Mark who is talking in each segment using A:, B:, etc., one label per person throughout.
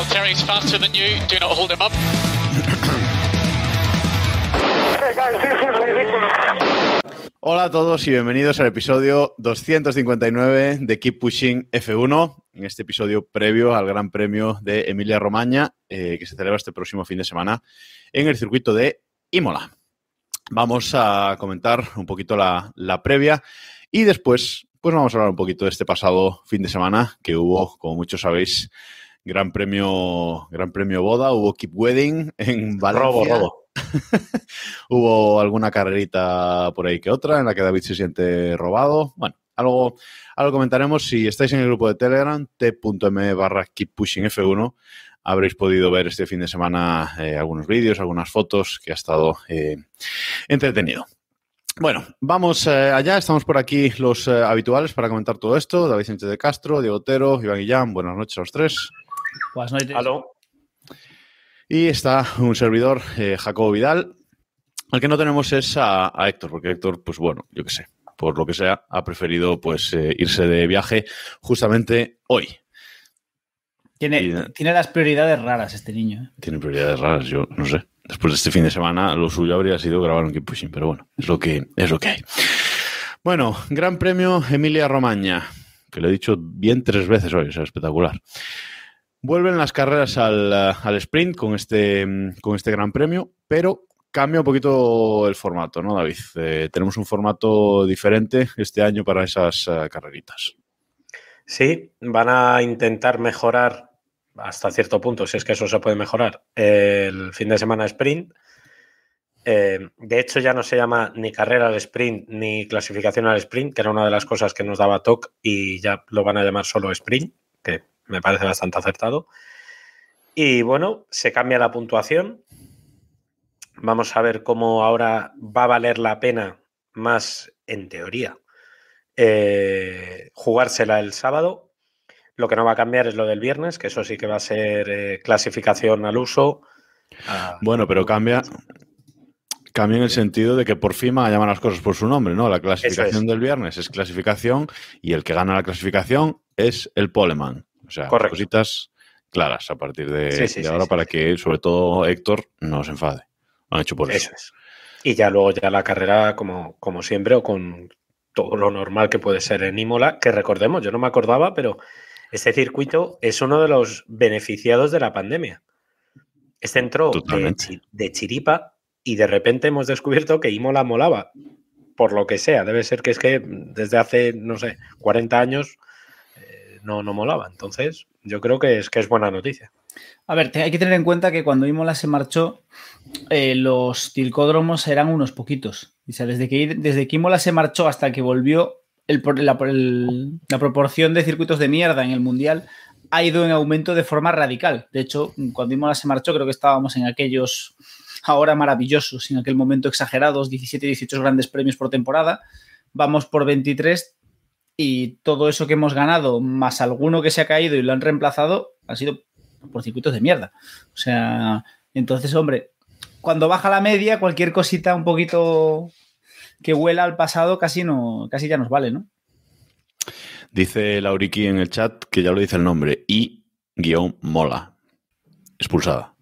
A: Valtteri's faster than you. Do not hold him up.
B: Hola a todos y bienvenidos al episodio 259 de Keep Pushing F1, en este episodio previo al Gran Premio de Emilia Romagna, eh, que se celebra este próximo fin de semana en el circuito de Imola. Vamos a comentar un poquito la, la previa y después pues vamos a hablar un poquito de este pasado fin de semana que hubo, como muchos sabéis, Gran Premio, Gran Premio Boda, hubo Keep Wedding en Valencia.
C: Robo, robo.
B: Hubo alguna carrerita por ahí que otra en la que David se siente robado. Bueno, algo, algo comentaremos. Si estáis en el grupo de Telegram, t.m barra keep pushing F1, habréis podido ver este fin de semana eh, algunos vídeos, algunas fotos que ha estado eh, entretenido. Bueno, vamos eh, allá. Estamos por aquí los habituales para comentar todo esto. David Sánchez de Castro, Diego Otero, Iván Guillán. Buenas noches a los tres.
D: Buenas noches.
C: Aló.
B: Y está un servidor, eh, Jacobo Vidal. Al que no tenemos es a, a Héctor, porque Héctor, pues bueno, yo qué sé, por lo que sea, ha preferido pues eh, irse de viaje justamente hoy.
D: Tiene,
B: Y-
D: tiene las prioridades raras este niño. ¿eh?
B: Tiene prioridades raras, yo no sé. Después de este fin de semana, lo suyo habría sido grabar un Keep Pushing, pero bueno, es lo que, es lo que hay. Bueno, Gran Premio Emilia Romagna, que lo he dicho bien tres veces hoy, o sea, espectacular. Vuelven las carreras al, eh, sprint con este, mm, con este Gran Premio, pero cambia un poquito el formato, ¿no, David? Eh, tenemos un formato diferente este año para esas eh, carreritas.
C: Sí, van a intentar mejorar hasta cierto punto, si es que eso se puede mejorar, el fin de semana sprint. De hecho, ya no se llama ni carrera al sprint ni clasificación al sprint, que era una de las cosas que nos daba TOC, y ya lo van a llamar solo sprint, que me parece bastante acertado. Y bueno, se cambia la puntuación. Vamos a ver cómo ahora va a valer la pena más, en teoría, eh, jugársela el sábado. Lo que no va a cambiar es lo del viernes, que eso sí que va a ser eh, clasificación al uso. Ah,
B: Bueno, pero cambia, cambia en el sentido de que por fin van a llamar las cosas por su nombre, ¿no? La clasificación
C: es.
B: del viernes es clasificación y el que gana la clasificación es el poleman. O sea,
C: Correcto.
B: cositas claras a partir de,
C: Sí, sí,
B: de
C: sí,
B: ahora para que, sobre todo, Héctor no se enfade. Lo han hecho por eso.
C: Eso es. Y ya luego ya la carrera como, como siempre o con todo lo normal que puede ser en Imola, que recordemos, yo no me acordaba, pero este circuito es uno de los beneficiados de la pandemia. Este entró de, de chiripa y de repente hemos descubierto que Imola molaba, por lo que sea. Debe ser que es que desde hace, no sé, 40 años no, no molaba. Entonces, yo creo que es, que es buena noticia.
D: A ver, hay que tener en cuenta que cuando Imola se marchó, eh, los tilcódromos eran unos poquitos. O sea, desde que, desde que Imola se marchó hasta que volvió, el la, la proporción de circuitos de mierda en el Mundial ha ido en aumento de forma radical. De hecho, cuando Imola se marchó, creo que estábamos en aquellos ahora maravillosos, en aquel momento exagerados, 17, 18 grandes premios por temporada. Vamos por 23 y todo eso que hemos ganado, más alguno que se ha caído y lo han reemplazado, ha sido por circuitos de mierda. O sea, entonces, hombre, cuando baja la media, cualquier cosita un poquito que huela al pasado casi no, casi ya nos vale, ¿no?
B: Dice Lauriki en el chat que ya lo dice el nombre. Y guion mola. Expulsada.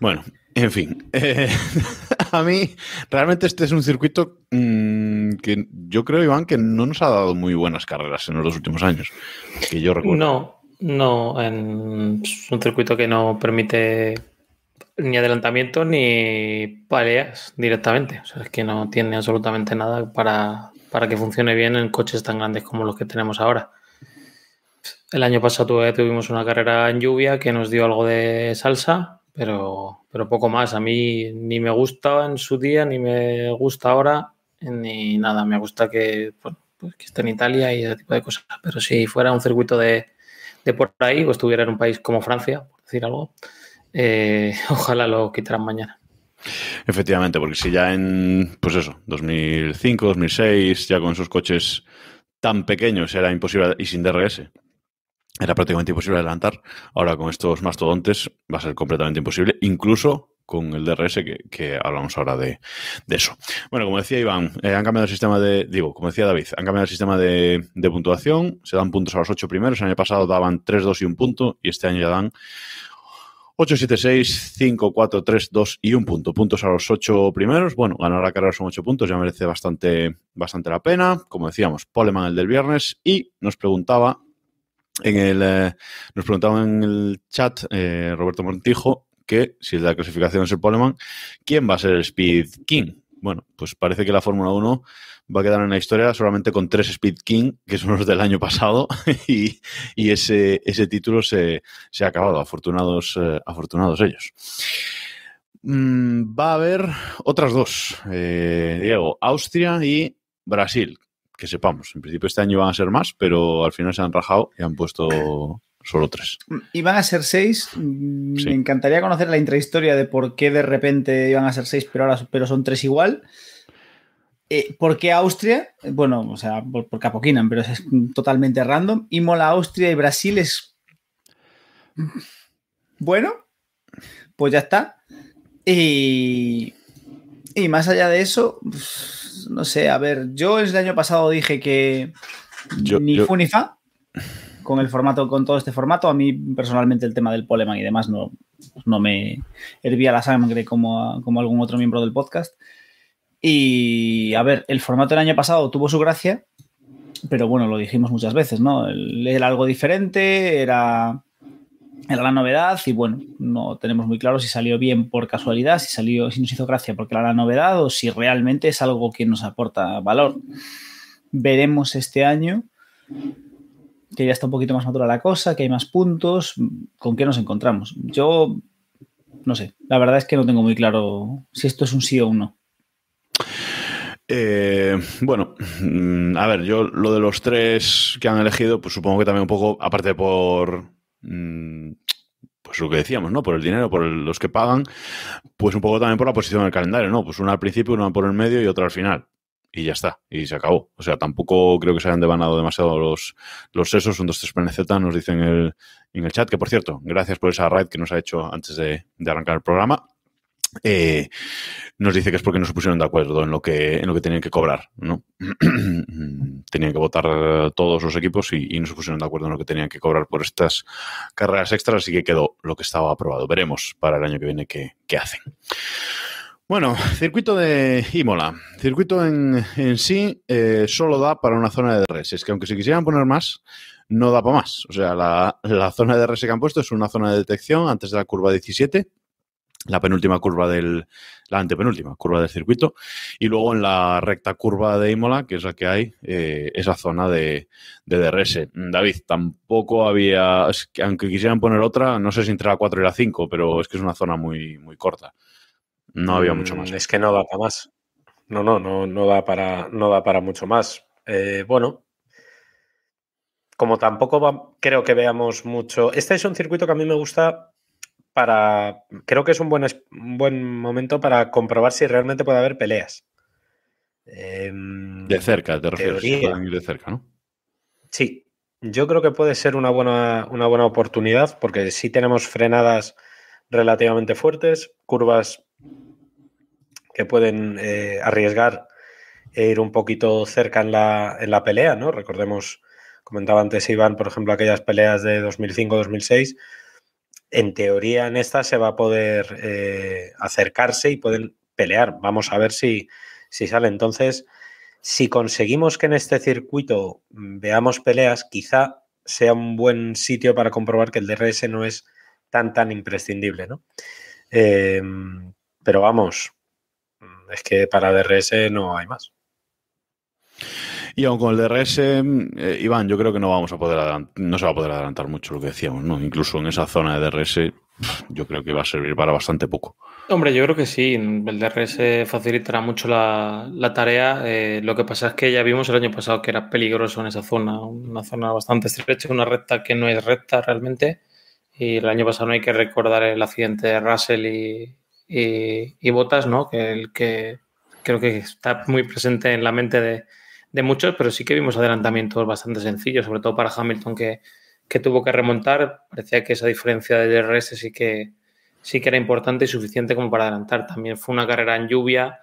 B: Bueno, en fin. eh, a mí, realmente este es un circuito mm, que yo creo, Iván, que no nos ha dado muy buenas carreras en los dos últimos años. Que yo recuerdo.
E: No, no, en- es un circuito que no permite ni adelantamiento ni paleas directamente. O sea, es que no tiene absolutamente nada para, para que funcione bien en coches tan grandes como los que tenemos ahora. El año pasado tuvimos una carrera en lluvia que nos dio algo de salsa, pero, pero poco más. A mí ni me gusta en su día, ni me gusta ahora, ni nada. Me gusta pues que esté en Italia y ese tipo de cosas. Pero si fuera un circuito de, de por ahí o estuviera en un país como Francia, por decir algo, eh, ojalá lo quitaran mañana.
B: Efectivamente, porque si ya en, pues eso, 2005, 2006, ya con esos coches tan pequeños era imposible, y sin DRS, era prácticamente imposible adelantar, ahora con estos mastodontes va a ser completamente imposible, incluso con el DRS, que, que hablamos ahora de, eso. Bueno, como decía Iván, eh, han cambiado el sistema de, digo, como decía David, han cambiado el sistema de, de puntuación, se dan puntos a los ocho primeros, el año pasado daban 3, 2 y un punto, y este año ya dan 8, 7, 6, 5, 4, 3, 2 y un punto. Puntos a los ocho primeros. Bueno, ganar la carrera son ocho puntos, ya merece bastante, bastante la pena. Como decíamos, Poleman el del viernes. Y nos preguntaba en el, eh, nos preguntaba en el chat eh, Roberto Montijo que si la clasificación es el Poleman, ¿quién va a ser el Speed King? Bueno, pues parece que la Fórmula 1 va a quedar en la historia solamente con tres Speed King, que son los del año pasado, y, y ese, ese, título se, se, ha acabado. Afortunados, eh, afortunados ellos. Mm, va a haber otras dos, eh, Diego, Austria y Brasil, que sepamos. En principio este año van a ser más, pero al final se han rajado y han puesto solo tres.
D: Iban a ser seis. Sí. Me encantaría conocer la intrahistoria de por qué de repente iban a ser seis, pero ahora pero son tres igual. Eh, ¿Por qué Austria? Bueno, o sea, por, por Capoquinan, pero es totalmente random. Imola, Austria y Brasil es. Bueno, pues ya está. Y, y más allá de eso, no sé, a ver, yo el año pasado dije que yo, ni yo... fu ni fa con el formato, con todo este formato. A mí personalmente el tema del poleman y demás no, no me hervía la sangre como, como algún otro miembro del podcast. Y a ver, el formato del año pasado tuvo su gracia, pero bueno, lo dijimos muchas veces, ¿no? Era algo diferente, era, era la novedad y bueno, no tenemos muy claro si salió bien por casualidad, si salió, si nos hizo gracia porque era la novedad o si realmente es algo que nos aporta valor. Veremos este año que ya está un poquito más madura la cosa, que hay más puntos, con qué nos encontramos. Yo no sé, la verdad es que no tengo muy claro si esto es un sí o un no.
B: Eh, bueno, mm, a ver, yo lo de los tres que han elegido, pues supongo que también un poco, aparte por, mm, pues lo que decíamos, ¿no? Por el dinero, por los que pagan, pues un poco también por la posición del calendario, ¿no? Pues una al principio, una por el medio y otra al final. Y ya está, y se acabó. O sea, tampoco creo que se hayan devanado demasiado los, los sesos. Un 2-3 PNZ nos dice en el, en el chat, que por cierto, gracias por esa raid que nos ha hecho antes de, arrancar el programa. Eh, nos dice que es porque no se pusieron de acuerdo en lo que, en lo que tenían que cobrar, ¿no? tenían que votar todos los equipos y, y, no se pusieron de acuerdo en lo que tenían que cobrar por estas carreras extras, así que quedó lo que estaba aprobado. Veremos para el año que viene qué, qué hacen. Bueno, circuito de Imola. Circuito en, en sí eh, solo da para una zona de DRS. Es que aunque se quisieran poner más, no da para más. O sea, la, zona de DRS que han puesto es una zona de detección antes de la curva 17 la penúltima curva del, la antepenúltima curva del circuito, y luego en la recta curva de Imola, que es la que hay, eh, esa zona de, de, DRS. David, tampoco había, es que aunque quisieran poner otra, no sé si entre la 4 y la 5, pero es que es una zona muy, muy corta. No había mucho más.
C: Es que no da para más. No, no, no, no da para, no da para mucho más. Eh, bueno, como tampoco va, creo que veamos mucho. Este es un circuito que a mí me gusta para. Creo que es un buen, un buen momento para comprobar si realmente puede haber peleas.
B: Eh, de cerca, te refieres. De cerca, ¿no?
C: Sí. Yo creo que puede ser una buena, una buena oportunidad porque sí tenemos frenadas relativamente fuertes, curvas que pueden eh, arriesgar e ir un poquito cerca en la, en la pelea, ¿no? Recordemos, comentaba antes Iván, por ejemplo, aquellas peleas de 2005-2006 en teoría en esta se va a poder eh, acercarse y pueden pelear. Vamos a ver si, si sale. Entonces, si conseguimos que en este circuito veamos peleas, quizá sea un buen sitio para comprobar que el DRS no es tan, tan imprescindible, ¿no? Eh, pero vamos, es que para DRS no hay más.
B: Y aun con el DRS, eh, Iván, yo creo que no vamos a poder no se va a poder adelantar mucho lo que decíamos, ¿no? Incluso en esa zona de DRS, yo creo que va a servir para bastante poco.
E: Hombre, yo creo que sí. El DRS facilitará mucho la, la tarea. Eh, lo que pasa es que ya vimos el año pasado que era peligroso en esa zona, una zona bastante estrecha, una recta que no es recta realmente. Y el año pasado no hay que recordar el accidente de Russell y, y, y Bottas, ¿no? Que, el que creo que está muy presente en la mente de, de muchos, pero sí que vimos adelantamientos bastante sencillos, sobre todo para Hamilton que, que tuvo que remontar. Parecía que esa diferencia de DRS sí que, sí que era importante y suficiente como para adelantar. También fue una carrera en lluvia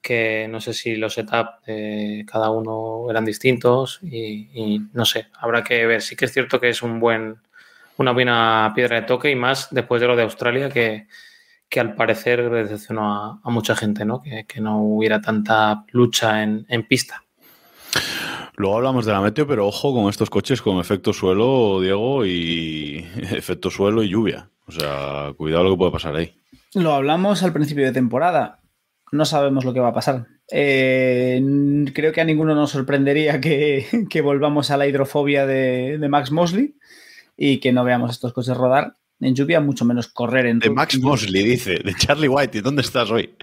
E: que no sé si los setups de cada uno eran distintos y, y, no sé, habrá que ver. Sí que es cierto que es un buen, una buena piedra de toque y más después de lo de Australia que, que al parecer decepcionó a, a mucha gente, ¿no? Que, que, no hubiera tanta lucha en, en pista.
B: Luego hablamos de la meteo, pero ojo con estos coches con efecto suelo, Diego, y efecto suelo y lluvia. O sea, cuidado lo que puede pasar ahí.
D: Lo hablamos al principio de temporada. No sabemos lo que va a pasar. Eh, creo que a ninguno nos sorprendería que, que volvamos a la hidrofobia de, de, Max Mosley y que no veamos estos coches rodar en lluvia, mucho menos correr en
B: De Max Mosley, dice, de Charlie White. ¿Y dónde estás hoy?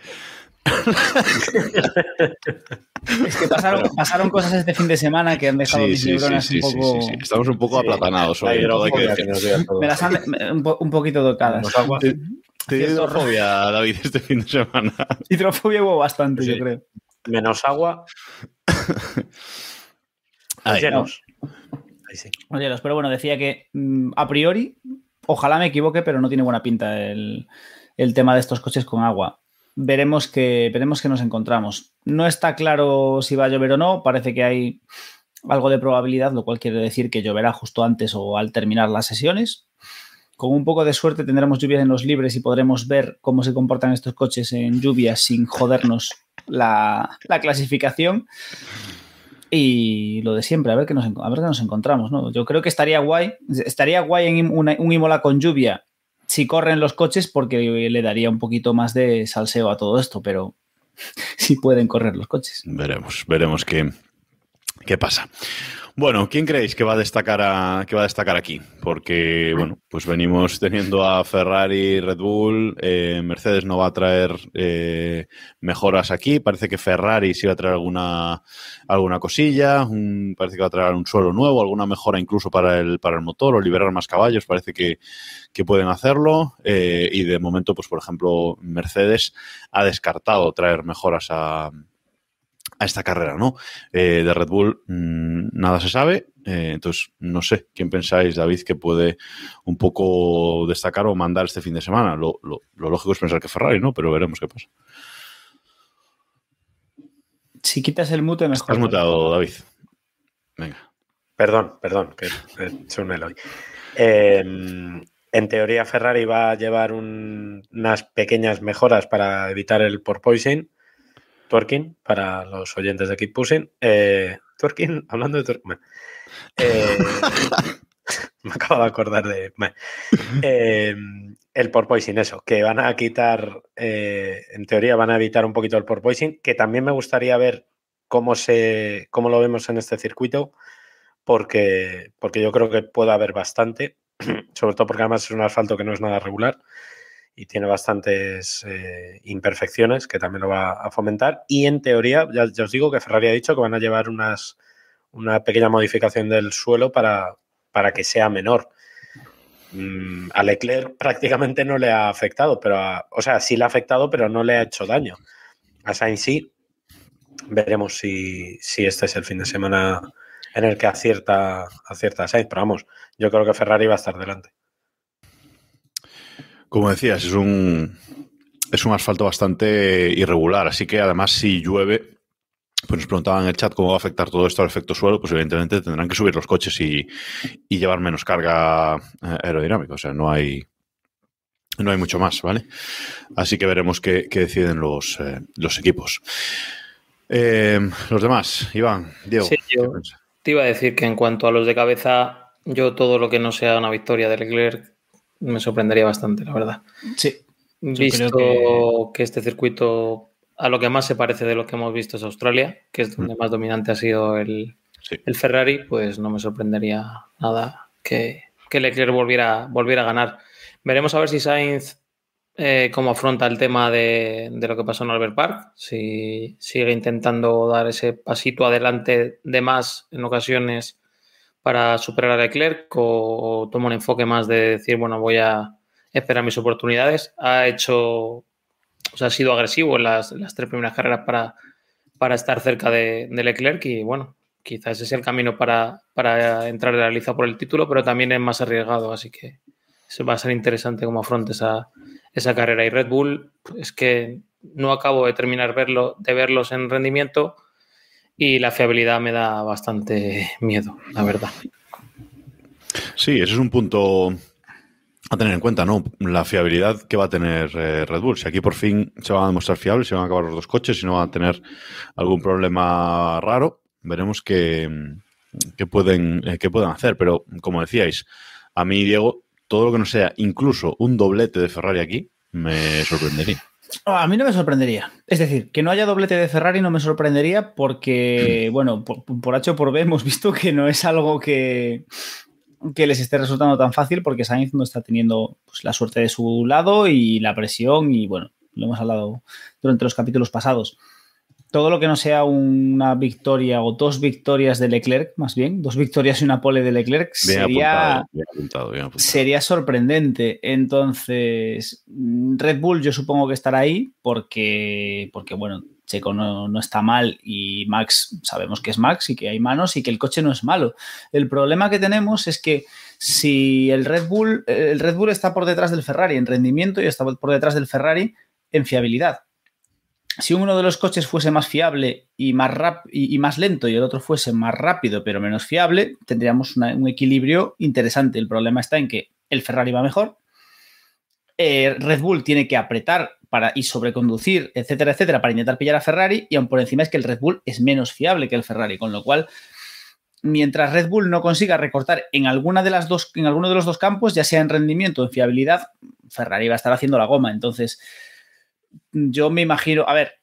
D: es que pasaron, pasaron, cosas este fin de semana que han dejado
B: sí,
D: mis
B: sí,
D: neuronas
B: sí,
D: un poco.
B: Estamos un poco aplatanados hoy.
D: Me las han un, po un poquito tocadas.
B: Te, te dio hidrofobia, David, este fin de semana.
D: Hidrofobia hubo bastante, yo creo.
C: Menos agua.
B: Ahí.
C: Llenos.
D: Ahí sí. Llenos, pero bueno, decía que mm, a priori, ojalá me equivoque, pero no tiene buena pinta el, tema de estos coches con agua veremos que, veremos que nos encontramos. No está claro si va a llover o no, parece que hay algo de probabilidad, lo cual quiere decir que lloverá justo antes o al terminar las sesiones. Con un poco de suerte tendremos lluvias en los libres y podremos ver cómo se comportan estos coches en lluvia sin jodernos la clasificación. Y lo de siempre, a ver qué nos, a ver qué nos encontramos. ¿no? Yo creo que estaría guay, estaría guay en una, un Imola con lluvia si corren los coches porque le daría un poquito más de salseo a todo esto, pero si pueden correr los coches.
B: Veremos, veremos qué, qué pasa. Bueno, ¿quién creéis que va a destacar a, que va a destacar aquí? Porque, bueno, pues venimos teniendo a Ferrari, Red Bull, eh, Mercedes no va a traer eh, mejoras aquí, parece que Ferrari sí va a traer alguna, alguna cosilla, un, parece que va a traer un suelo nuevo, alguna mejora incluso para el, para el motor o liberar más caballos, parece que, que pueden hacerlo eh, y de momento, pues por ejemplo, Mercedes ha descartado traer mejoras a a esta carrera, ¿no? Eh, de Red Bull mmm, nada se sabe, eh, entonces no sé, ¿quién pensáis, David, que puede un poco destacar o mandar este fin de semana? Lo, lo, lo lógico es pensar que Ferrari, ¿no? Pero veremos qué pasa.
D: Si quitas el mute, mejor.
B: Estás mutado, David. Venga.
C: Perdón, perdón, que he hecho un Eloy. Eh, en teoría, Ferrari va a llevar un, unas pequeñas mejoras para evitar el porpoising twerking para los oyentes de Keep Pushing. Eh, twerking, hablando de twerking. Eh, me acabo de acordar de. Eh, el porpoising, eso, que van a quitar, eh, en teoría van a evitar un poquito el porpoising, que también me gustaría ver cómo, se, cómo lo vemos en este circuito, porque, porque yo creo que puede haber bastante, sobre todo porque además es un asfalto que no es nada regular y tiene bastantes eh, imperfecciones que también lo va a fomentar. Y en teoría, ya, os digo que Ferrari ha dicho que van a llevar unas, una pequeña modificación del suelo para, para que sea menor. Mm, a Leclerc prácticamente no le ha afectado, pero a, o sea, sí le ha afectado, pero no le ha hecho daño. A Sainz sí. Veremos si, si este es el fin de semana en el que acierta, acierta Sainz, pero vamos, yo creo que Ferrari va a estar delante.
B: Como decías, es un, es un asfalto bastante irregular, así que además si llueve, pues nos preguntaban en el chat cómo va a afectar todo esto al efecto suelo, pues evidentemente tendrán que subir los coches y, y llevar menos carga eh, aerodinámica, o sea, no hay, no hay mucho más, ¿vale? Así que veremos qué, qué deciden los, eh, los equipos. Eh, los demás, Iván, Diego.
E: Sí, yo te iba a decir que en cuanto a los de cabeza, yo todo lo que no sea una victoria de Leclerc me sorprendería bastante, la verdad.
D: Sí.
E: Visto que... que... este circuito a lo que más se parece de lo que hemos visto es Australia, que es donde mm. más dominante ha sido el, sí. el, Ferrari, pues no me sorprendería nada que, que Leclerc volviera, volviera a ganar. Veremos a ver si Sainz eh, cómo afronta el tema de, de, lo que pasó en Albert Park, si sigue intentando dar ese pasito adelante de más en ocasiones para superar a Leclerc o, o toma un enfoque más de decir, bueno, voy a esperar mis oportunidades. Ha hecho, o sea, ha sido agresivo en las, las tres primeras carreras para, para estar cerca de, de Leclerc y bueno, quizás ese es el camino para, para entrar en la liza por el título, pero también es más arriesgado, así que va a ser interesante cómo afronte esa, esa carrera. Y Red Bull, es que no acabo de terminar verlo, de verlos en rendimiento y la fiabilidad me da bastante miedo, la verdad.
B: Sí, ese es un punto a tener en cuenta, ¿no? La fiabilidad que va a tener eh, Red Bull. Si aquí por fin se van a demostrar fiables, se van a acabar los dos coches y no van a tener algún problema raro, veremos qué, pueden, eh, qué pueden hacer. Pero, como decíais, a mí, Diego, todo lo que no sea incluso un doblete de Ferrari aquí, me sorprendería.
D: A mí no me sorprendería. Es decir, que no haya doblete de Ferrari no me sorprendería porque, bueno, por, por H o por B hemos visto que no es algo que, que les esté resultando tan fácil porque Sainz no está teniendo pues, la suerte de su lado y la presión y bueno, lo hemos hablado durante los capítulos pasados. Todo lo que no sea una victoria o dos victorias de Leclerc, más bien, dos victorias y una pole de Leclerc,
B: Bien
D: sería,
B: apuntado, bien apuntado, bien apuntado.
D: sería sorprendente. Entonces, Red Bull yo supongo que estará ahí porque, porque bueno, Checo no, no está mal y Max sabemos que es Max y que hay manos y que el coche no es malo. El problema que tenemos es que si el Red Bull, el Red Bull está por detrás del Ferrari en rendimiento y está por detrás del Ferrari en fiabilidad. Si uno de los coches fuese más fiable y más, y, más lento y el otro fuese más rápido pero menos fiable, tendríamos un equilibrio interesante. El problema está en que el Ferrari va mejor, eh, Red Bull tiene que apretar para, y sobreconducir, etcétera, etcétera, para intentar pillar a Ferrari, y aún por encima es que el Red Bull es menos fiable que el Ferrari, con lo cual, mientras Red Bull no consiga recortar en alguna de las dos, en alguno de los dos campos, ya sea en rendimiento o en fiabilidad, Ferrari va a estar haciendo la goma. Entonces, yo me imagino, a ver,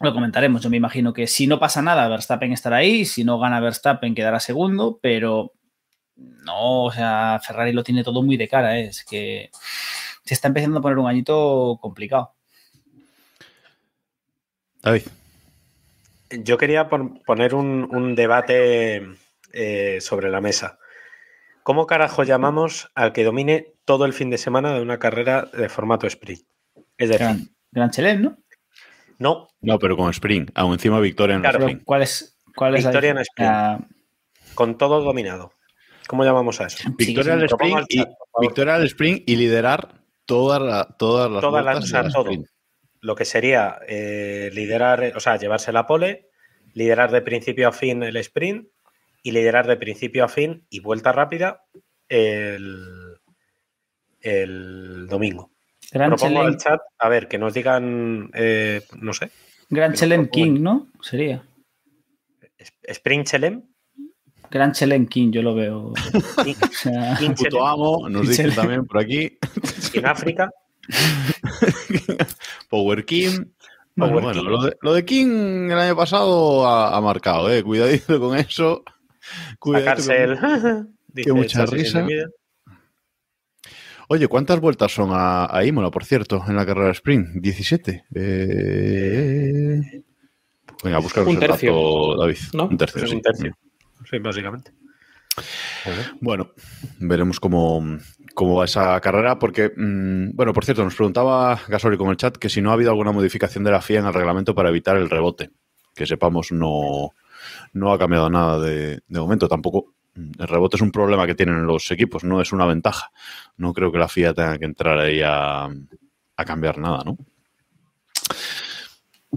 D: lo comentaremos, yo me imagino que si no pasa nada, Verstappen estará ahí, si no gana Verstappen quedará segundo, pero no, o sea, Ferrari lo tiene todo muy de cara, ¿eh? es que se está empezando a poner un añito complicado.
B: David,
C: Yo quería pon- poner un, un debate eh, sobre la mesa. ¿Cómo carajo llamamos al que domine todo el fin de semana de una carrera de formato sprint? Es decir,
D: Gran, Gran Chelem, ¿no?
C: no,
B: no, pero con Spring, aún encima victoria en
C: Claro,
D: Pero
B: Spring.
D: ¿cuál es, cuál es la
C: Victoria en
D: diferencia?
C: con todo dominado. ¿Cómo llamamos a eso?
B: Victoria al
C: Lo pongo
B: Spring
C: al
B: y,
C: chat,
B: victoria al Spring y liderar todas la- todas las
C: Todas las- o sea, todo.
B: Sprint.
C: Lo que sería eh, liderar, o sea, llevarse la pole, liderar de principio a fin el sprint y liderar de principio a fin y vuelta rápida el, el domingo.
D: Gran
C: Propongo
D: Chelem,
C: al chat, a ver, que nos digan, eh, no sé,
D: Gran Chelem. King, ¿no? Sería.
C: Sprint Chelem,
D: Gran Chelem King, yo lo veo.
C: y-
D: O sea,
C: King
B: Puto amo, nos dicen también por aquí.
C: en África.
B: Power King.
C: Power
B: Bueno, bueno,
C: King.
B: lo, de, lo de King el año pasado ha, ha marcado, eh. Cuidadito con eso. Cuidadito
C: Sacarse
B: con-
C: el. dice
B: mucha
C: Chasis
B: risa. Oye, ¿cuántas vueltas son a, a Imola, por cierto, en la carrera sprint? 17. Eh... Venga, buscar
E: Un tercio.
B: David.
E: ¿No?
B: Un tercio, sí.
C: un tercio. Sí, básicamente.
B: Bueno, veremos cómo, cómo va esa carrera, porque, mm, bueno, por cierto, nos preguntaba Gasoli con el chat que si no ha habido alguna modificación de la FIA en el reglamento para evitar el rebote. Que sepamos, no, no ha cambiado nada de, de momento. Tampoco mm, el rebote es un problema que tienen los equipos, no es una ventaja. No creo que la FIA tenga que entrar ahí a, a cambiar nada, ¿no?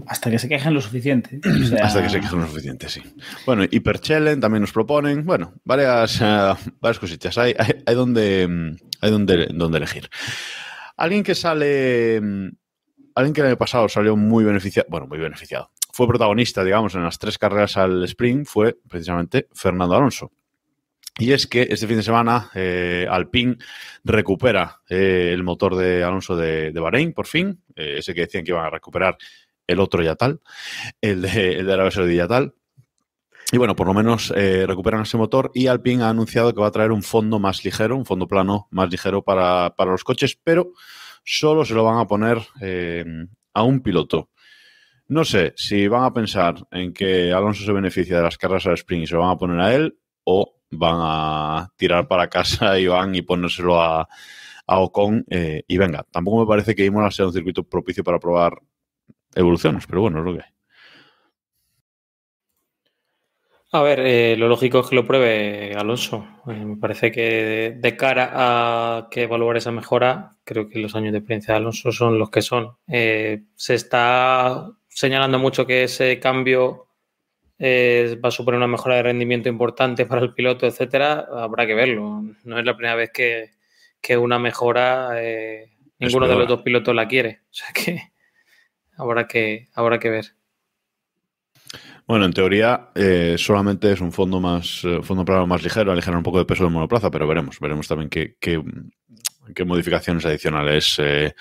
D: hasta que se quejen lo suficiente. O sea,
B: Hasta que se quejen lo suficiente, sí. Bueno, Hyperchellen también nos proponen, bueno, varias, eh, varias cositas. Hay, hay, hay donde, mm, hay donde, donde elegir. Alguien que sale, mm, alguien que el año pasado salió muy beneficiado, bueno, muy beneficiado, fue protagonista, digamos, en las tres carreras al sprint, fue precisamente Fernando Alonso. Y es que este fin de semana eh, Alpine recupera eh, el motor de Alonso de, de Bahrein, por fin, eh, ese que decían que iban a recuperar el otro ya tal, el de, el de Arabia tal. Y bueno, por lo menos recuperan ese motor y Alpine ha anunciado que va a traer un fondo más ligero, un fondo plano más ligero para, para los coches, pero solo se lo van a poner a un piloto. No sé si van a pensar en que Alonso se beneficia de las carreras al sprint y se lo van a poner a él o van a tirar para casa y van y ponérselo a, a Ocon eh, y venga. Tampoco me parece que Imola sea un circuito propicio para probar evoluciones, pero bueno, es lo que hay.
E: A ver, eh, lo lógico es que lo pruebe Alonso. Eh, me parece que de, cara a que evaluar esa mejora, creo que los años de experiencia de Alonso son los que son. Se está señalando mucho que ese cambio eh, va a suponer una mejora de rendimiento importante para el piloto, etcétera. Habrá que verlo. No es la primera vez que, que una mejora eh, ninguno de los dos pilotos la quiere. O sea que habrá que, habrá que ver.
B: Bueno, en teoría eh, solamente es un fondo más eh, fondo plano más ligero, aligerar un poco de peso de monoplaza, pero veremos, veremos también qué, qué, qué modificaciones adicionales eh,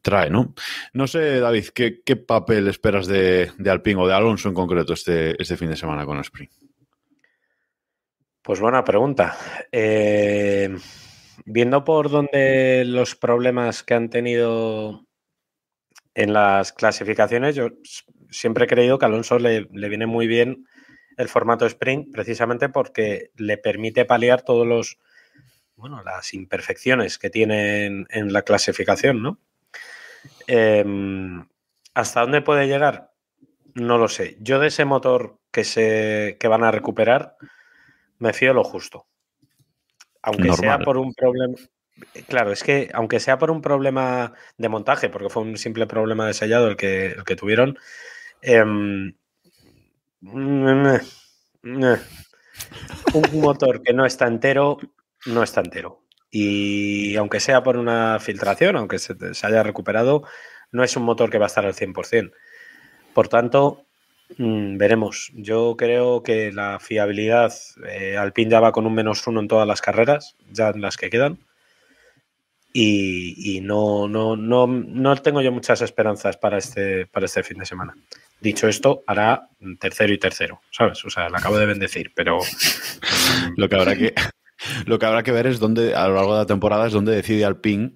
B: trae, ¿no? No sé, David, ¿qué, papel esperas de, de Alpine o de Alonso en concreto este, este fin de semana con Sprint?
C: Pues buena pregunta. Eh, viendo por dónde los problemas que han tenido en las clasificaciones, yo siempre he creído que a Alonso le, le viene muy bien el formato sprint, precisamente porque le permite paliar todos los bueno, las imperfecciones que tiene en, la clasificación, ¿no? Em, ¿Hasta dónde puede llegar? No lo sé. Yo de ese motor que se que van a recuperar, me fío lo justo. Aunque sea por un problema. Claro, es que aunque sea por un problema de montaje, porque fue un simple problema de sellado el que, el que tuvieron, em, mm, mm, un motor que no está entero, no está entero. Y aunque sea por una filtración, aunque se, haya recuperado, no es un motor que va a estar al 100%. Por tanto, Mm, veremos. Yo creo que la fiabilidad, eh, Alpine ya va con un menos uno en todas las carreras, ya en las que quedan. Y, y no, no, no, no tengo yo muchas esperanzas para este, para este fin de semana. Dicho esto, hará tercero y tercero, ¿sabes? O sea, la acabo de bendecir, pero
B: Lo que habrá que, lo que, habrá que ver es dónde, a lo largo de la temporada, es dónde decide Alpine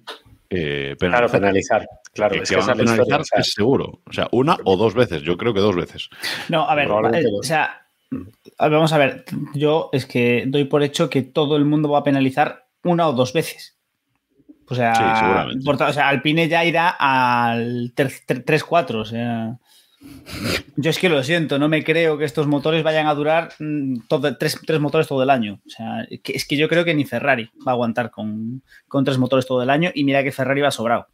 B: eh,
C: claro,
B: penalizar.
C: penalizar. Claro,
B: Que-
C: es
B: que
C: que
B: van a penalizar es seguro. O sea, una o dos veces. Yo creo que dos veces.
D: No, a ver, eh, o sea, vamos a ver, yo es que doy por hecho que todo el mundo va a penalizar una o dos veces. O sea,
B: Sí, seguramente.
D: por o sea Alpine ya irá al 3-4, o sea... Yo es que lo siento, no me creo que estos motores vayan a durar mm, todo, tres, tres motores todo el año. O sea, es que yo creo que ni Ferrari va a aguantar con, con tres motores todo el año y mira que Ferrari va sobrado.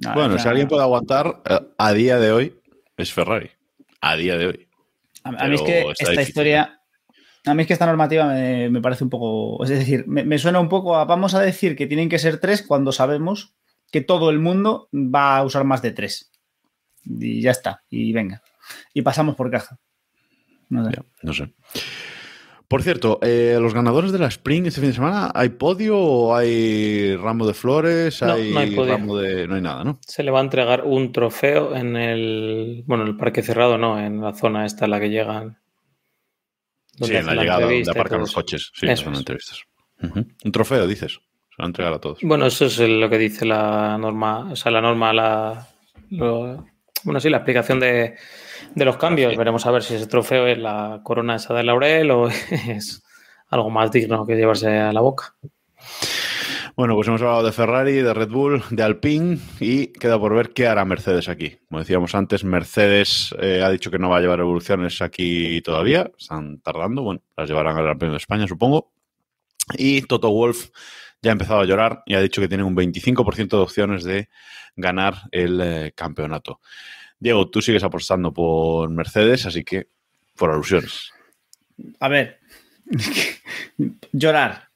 D: No,
B: bueno, si alguien puede aguantar, eh, a día de hoy, es Ferrari. A día de hoy.
D: A, a mí es que esta
B: difícil.
D: historia, a mí es que esta normativa me, me parece un poco, es decir, me, me suena un poco a vamos a decir que tienen que ser tres cuando sabemos que todo el mundo va a usar más de tres. Y ya está, y venga. Y pasamos por caja. No sé.
B: Ya, no sé. Por cierto, eh, los ganadores de la Spring este fin de semana, ¿hay podio o hay ramo de flores?
E: No,
B: hay,
E: no hay podio.
B: ramo de. No hay nada, ¿no?
E: Se le va a entregar un trofeo en el. Bueno, en el parque cerrado, no, en la zona esta en la que llegan. donde
B: Sí, en la llegada, donde aparcan los coches. Sí,
E: Eso
B: son
E: es.
B: entrevistas. Un trofeo, dices. Se va a entregar a todos.
E: Bueno, eso es lo que dice la norma, o sea, la norma, la, lo- bueno, sí, la explicación de, de los cambios. Veremos a ver si ese trofeo es la corona esa de laurel o es algo más digno que llevarse a la boca.
B: Bueno, pues hemos hablado de Ferrari, de Red Bull, de Alpine y queda por ver qué hará Mercedes aquí. Como decíamos antes, Mercedes eh, ha dicho que no va a llevar evoluciones aquí todavía. Están tardando. Bueno, las llevarán al Gran Premio de España, supongo. Y Toto Wolf ya ha empezado a llorar y ha dicho que tienen un 25% de opciones de ganar el eh, campeonato. Diego, tú sigues apostando por Mercedes, así que por alusiones.
D: A ver, llorar.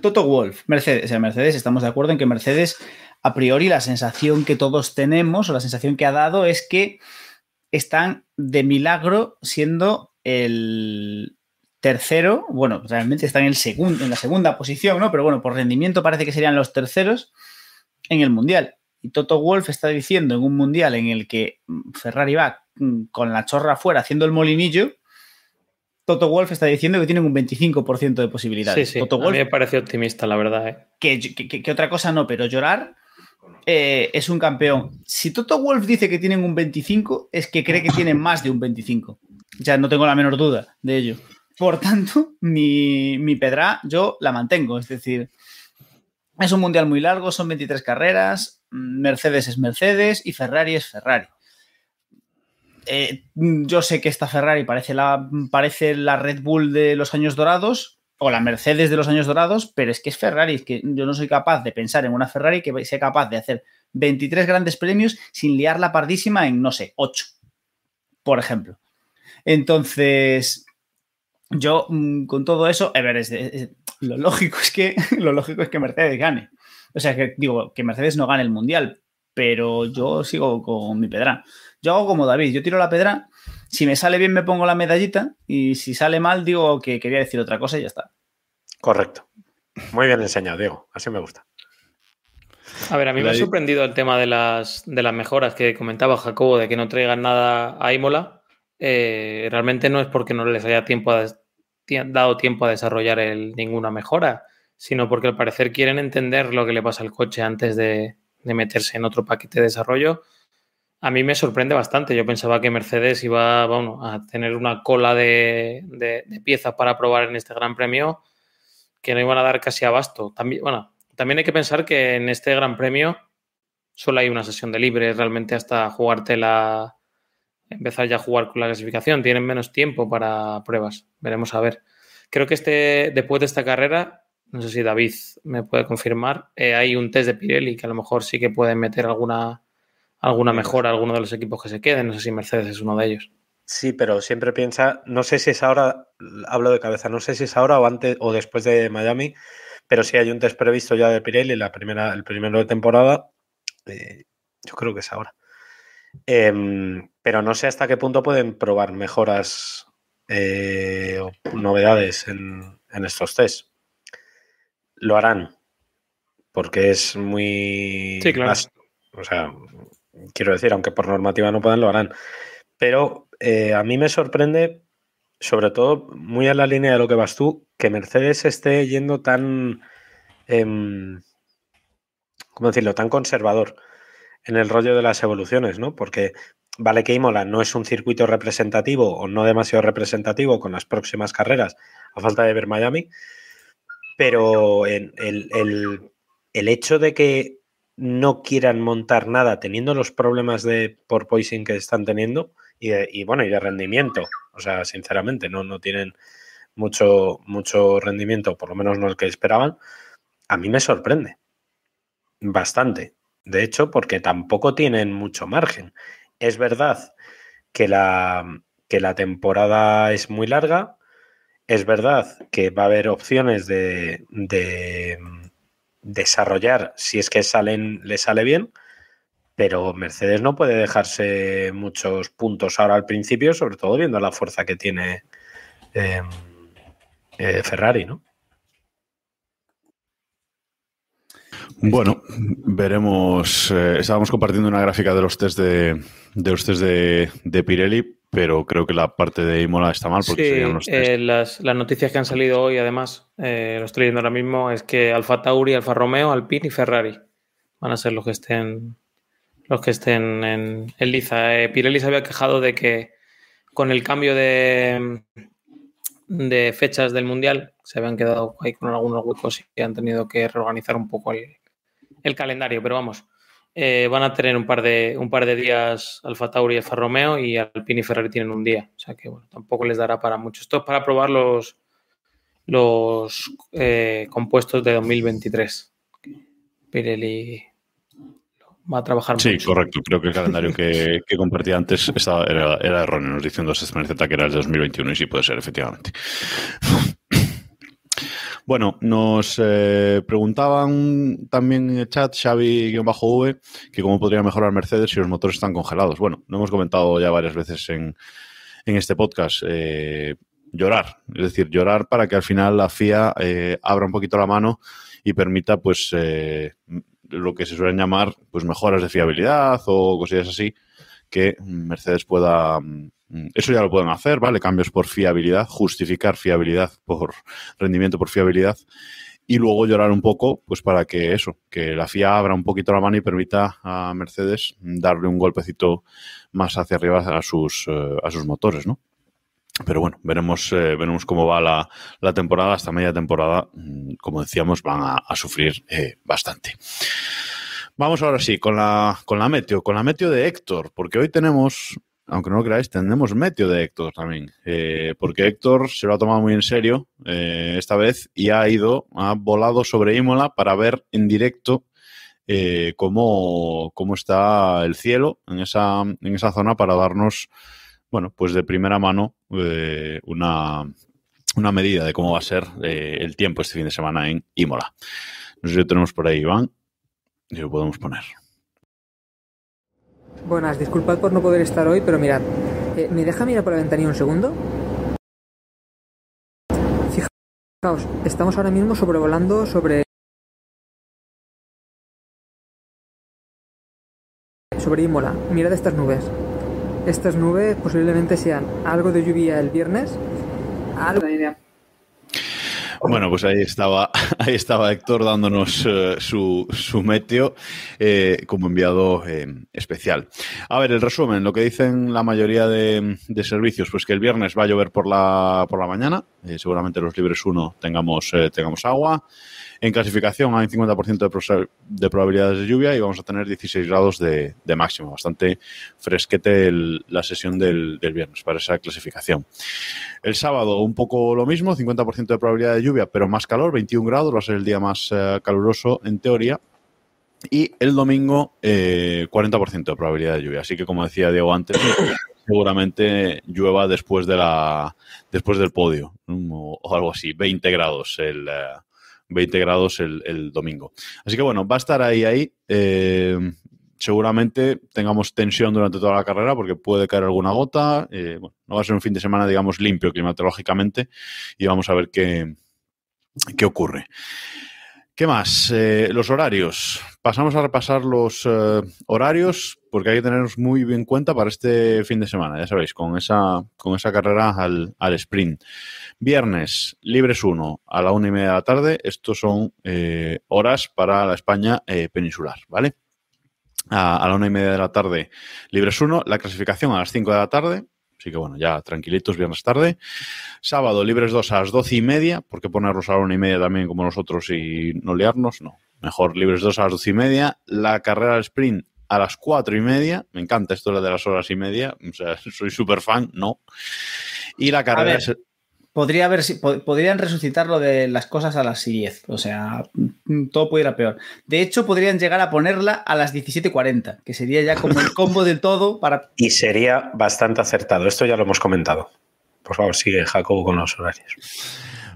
D: Toto Wolf, Mercedes, Mercedes, estamos de acuerdo en que Mercedes, a priori, la sensación que todos tenemos, o la sensación que ha dado, es que están de milagro siendo el tercero, bueno, realmente están en, el segundo, en la segunda posición, ¿no? Pero bueno, por rendimiento parece que serían los terceros en el Mundial. Y Toto Wolf está diciendo en un Mundial en el que mm, Ferrari va mm, con la chorra afuera haciendo el molinillo, Toto Wolf está diciendo que tienen un 25% de
E: Sí,
D: posibilidades.
E: sí,
D: Toto
E: a
D: Wolf,
E: mí me parece optimista, la verdad. ¿eh?
D: que, que- que otra cosa no, pero llorar eh, es un campeón. Si Toto Wolf dice que tienen un 25, es que cree que tienen más de un 25. Ya no tengo la menor duda de ello. Por tanto, mi, pedra yo la mantengo. Es decir, es un mundial muy largo, son 23 carreras, Mercedes es Mercedes y Ferrari es Ferrari. Eh, yo sé que esta Ferrari parece la, parece la Red Bull de los años dorados o la Mercedes de los años dorados, pero es que es Ferrari, es que yo no soy capaz de pensar en una Ferrari que sea capaz de hacer 23 grandes premios sin liar la pardísima en, no sé, 8, por ejemplo. Entonces, yo mm, con todo eso, a ver, es, es, lo lógico es que lo lógico es que Mercedes gane. O sea, que digo, que Mercedes no gane el mundial, pero yo sigo con mi pedra. Yo hago como David, yo tiro la pedra, si me sale bien me pongo la medallita y si sale mal digo que quería decir otra cosa y ya está.
C: Correcto. Muy bien enseñado, Diego. Así me gusta.
E: A ver, a mí me ha sorprendido el tema de las, de las mejoras que comentaba Jacobo, de que no traigan nada a Imola. Eh, realmente no es porque no les haya tiempo a, dado tiempo a desarrollar ninguna mejora, sino porque al parecer quieren entender lo que le pasa al coche antes de, meterse en otro paquete de desarrollo. A mí me sorprende bastante. Yo pensaba que Mercedes iba a tener una cola de, de, de, piezas para probar en este Gran Premio que no iban a dar casi abasto. También, bueno, también hay que pensar que en este Gran Premio solo hay una sesión de libre realmente hasta jugarte la, empezar ya a jugar con la clasificación. Tienen menos tiempo para pruebas. Veremos a ver. Creo que este, después de esta carrera, no sé si David me puede confirmar, eh, hay un test de Pirelli que a lo mejor sí que pueden meter alguna, alguna mejora a alguno de los equipos que se queden. No sé si Mercedes es uno de ellos.
C: Sí, pero siempre piensa, no sé si es ahora, hablo de cabeza, no sé si es ahora o antes o después de Miami, pero sí hay un test previsto ya de Pirelli, la primera, el primero de temporada. Eh, yo creo que es ahora. Eh, pero no sé hasta qué punto pueden probar mejoras eh, o novedades en, en, estos test. Lo harán, porque es muy...
E: Sí, claro.
C: Más, o sea, quiero decir, aunque por normativa no puedan, lo harán. Pero eh, a mí me sorprende, sobre todo muy en la línea de lo que vas tú, que Mercedes esté yendo tan... Eh, ¿Cómo decirlo? Tan conservador en el rollo de las evoluciones, ¿no? Porque vale que Imola no es un circuito representativo o no demasiado representativo con las próximas carreras, a falta de ver Miami, pero el, el, el hecho de que no quieran montar nada teniendo los problemas de porpoising que están teniendo y, de, y, bueno y de rendimiento. O sea sinceramente no, no tienen mucho mucho rendimiento por lo menos no el que esperaban. A mí me sorprende bastante de hecho, porque tampoco tienen mucho margen. Es verdad que la, que la temporada es muy larga, es verdad que va a haber opciones de, de desarrollar si es que salen, le sale bien, pero Mercedes no puede dejarse muchos puntos ahora al principio, sobre todo viendo la fuerza que tiene eh, eh, Ferrari, ¿no?
B: Bueno, veremos. Eh, estábamos compartiendo una gráfica de los test de, de los test de, de, Pirelli, pero creo que la parte de Imola está mal porque
E: sí,
B: serían los test.
E: Eh, las, las, noticias que han salido hoy, además, eh, lo estoy leyendo ahora mismo, es que Alfa Tauri, Alfa Romeo, Alpine y Ferrari van a ser los que estén los que estén en, en liza. Eh, Pirelli se había quejado de que con el cambio de, de fechas del Mundial se habían quedado ahí con algunos huecos y han tenido que reorganizar un poco el, el calendario, pero vamos, eh, van a tener un par de un par de días Alfa Tauri y Alfa Romeo y Alpine y Ferrari tienen un día, o sea que bueno, tampoco les dará para mucho. Esto es para probar los los eh, compuestos de 2023. Pirelli va a trabajar
B: sí,
E: mucho.
B: correcto. Creo que el calendario que, que compartí antes estaba, era, era, erróneo, nos diciendo Z que era el de 2021 y sí puede ser, efectivamente. Bueno, nos eh, preguntaban también en el chat, Xavi-V, que cómo podría mejorar Mercedes si los motores están congelados. Bueno, lo hemos comentado ya varias veces en, en este podcast. Eh, llorar, es decir, llorar para que al final la FIA eh, abra un poquito la mano y permita, pues, eh, lo que se suelen llamar, pues, mejoras de fiabilidad o cosillas así, que Mercedes pueda eso ya lo pueden hacer, ¿vale? Cambios por fiabilidad, justificar fiabilidad por rendimiento por fiabilidad y luego llorar un poco, pues para que eso, que la FIA abra un poquito la mano y permita a Mercedes darle un golpecito más hacia arriba a sus, uh, a sus motores, ¿no? Pero bueno, veremos, eh, veremos cómo va la, la, temporada. Hasta media temporada, mm, como decíamos, van a, a sufrir eh, bastante. Vamos ahora sí con la, con la meteo, con la meteo de Héctor, porque hoy tenemos, aunque no lo creáis, tenemos meteo de Héctor también, eh, porque Héctor se lo ha tomado muy en serio eh, esta vez y ha ido, ha volado sobre Imola para ver en directo eh, cómo, cómo, está el cielo en esa, en esa zona para darnos, bueno, pues de primera mano eh, una, una, medida de cómo va a ser el tiempo este fin de semana en Imola. No tenemos por ahí, Iván, y lo podemos poner.
F: Buenas, disculpad por no poder estar hoy, pero mirad, eh, ¿me deja mirar por la ventanilla un segundo? Fijaos, estamos ahora mismo sobrevolando sobre sobre Imola. Mirad estas nubes. Estas nubes posiblemente sean algo de lluvia el viernes. Algo de idea.
B: Bueno, pues ahí estaba, ahí estaba Héctor dándonos uh, su, su, meteo eh, como enviado eh, especial. A ver, el resumen, lo que dicen la mayoría de, de, servicios, pues que el viernes va a llover por la, por la mañana, eh, seguramente los libres 1 tengamos, tengamos agua. En clasificación hay un 50% de, pro de, probabilidades de lluvia y vamos a tener 16 grados de, de máximo. Bastante fresquete la sesión del, viernes para esa clasificación. El sábado un poco lo mismo, 50% de probabilidad de lluvia, pero más calor, 21 grados, va a ser el día más eh, caluroso en teoría. Y el domingo, eh, 40% de probabilidad de lluvia. Así que, como decía Diego antes, seguramente llueva después, de la, después del podio, o, o algo así, 20 grados el, eh, 20 grados el, domingo. Así que bueno, va a estar ahí, ahí. Eh, seguramente tengamos tensión durante toda la carrera porque puede caer alguna gota. Eh, bueno, no va a ser un fin de semana, digamos, limpio climatológicamente y vamos a ver qué, qué ocurre. ¿Qué más? Eh, los horarios. Pasamos a repasar los eh, horarios porque hay que tenerlos muy bien en cuenta para este fin de semana, ya sabéis, con esa, con esa carrera al, al sprint. Viernes, libres 1 a la una y media de la tarde. Estos son eh, horas para la España peninsular, ¿vale? A, a, la una y media de la tarde, libres 1. La clasificación a las 5 de la tarde. Así que bueno, ya tranquilitos, viernes tarde. Sábado, libres 2 a las 12 y media. ¿Por qué ponerlos a la una y media también como nosotros y no liarnos? No. Mejor libres 2 a las 12 y media. La carrera al sprint a las 4 y media. Me encanta esto de las horas y media. O sea, soy súper fan, no. Y la carrera es
D: podría haber, podrían resucitar lo de las cosas a las 10. O sea, todo pudiera ir peor. De hecho, podrían llegar a ponerla a las 17.40, que sería ya como el combo del todo para.
C: Y sería bastante acertado. Esto ya lo hemos comentado. Por favor, sigue Jacobo con los horarios.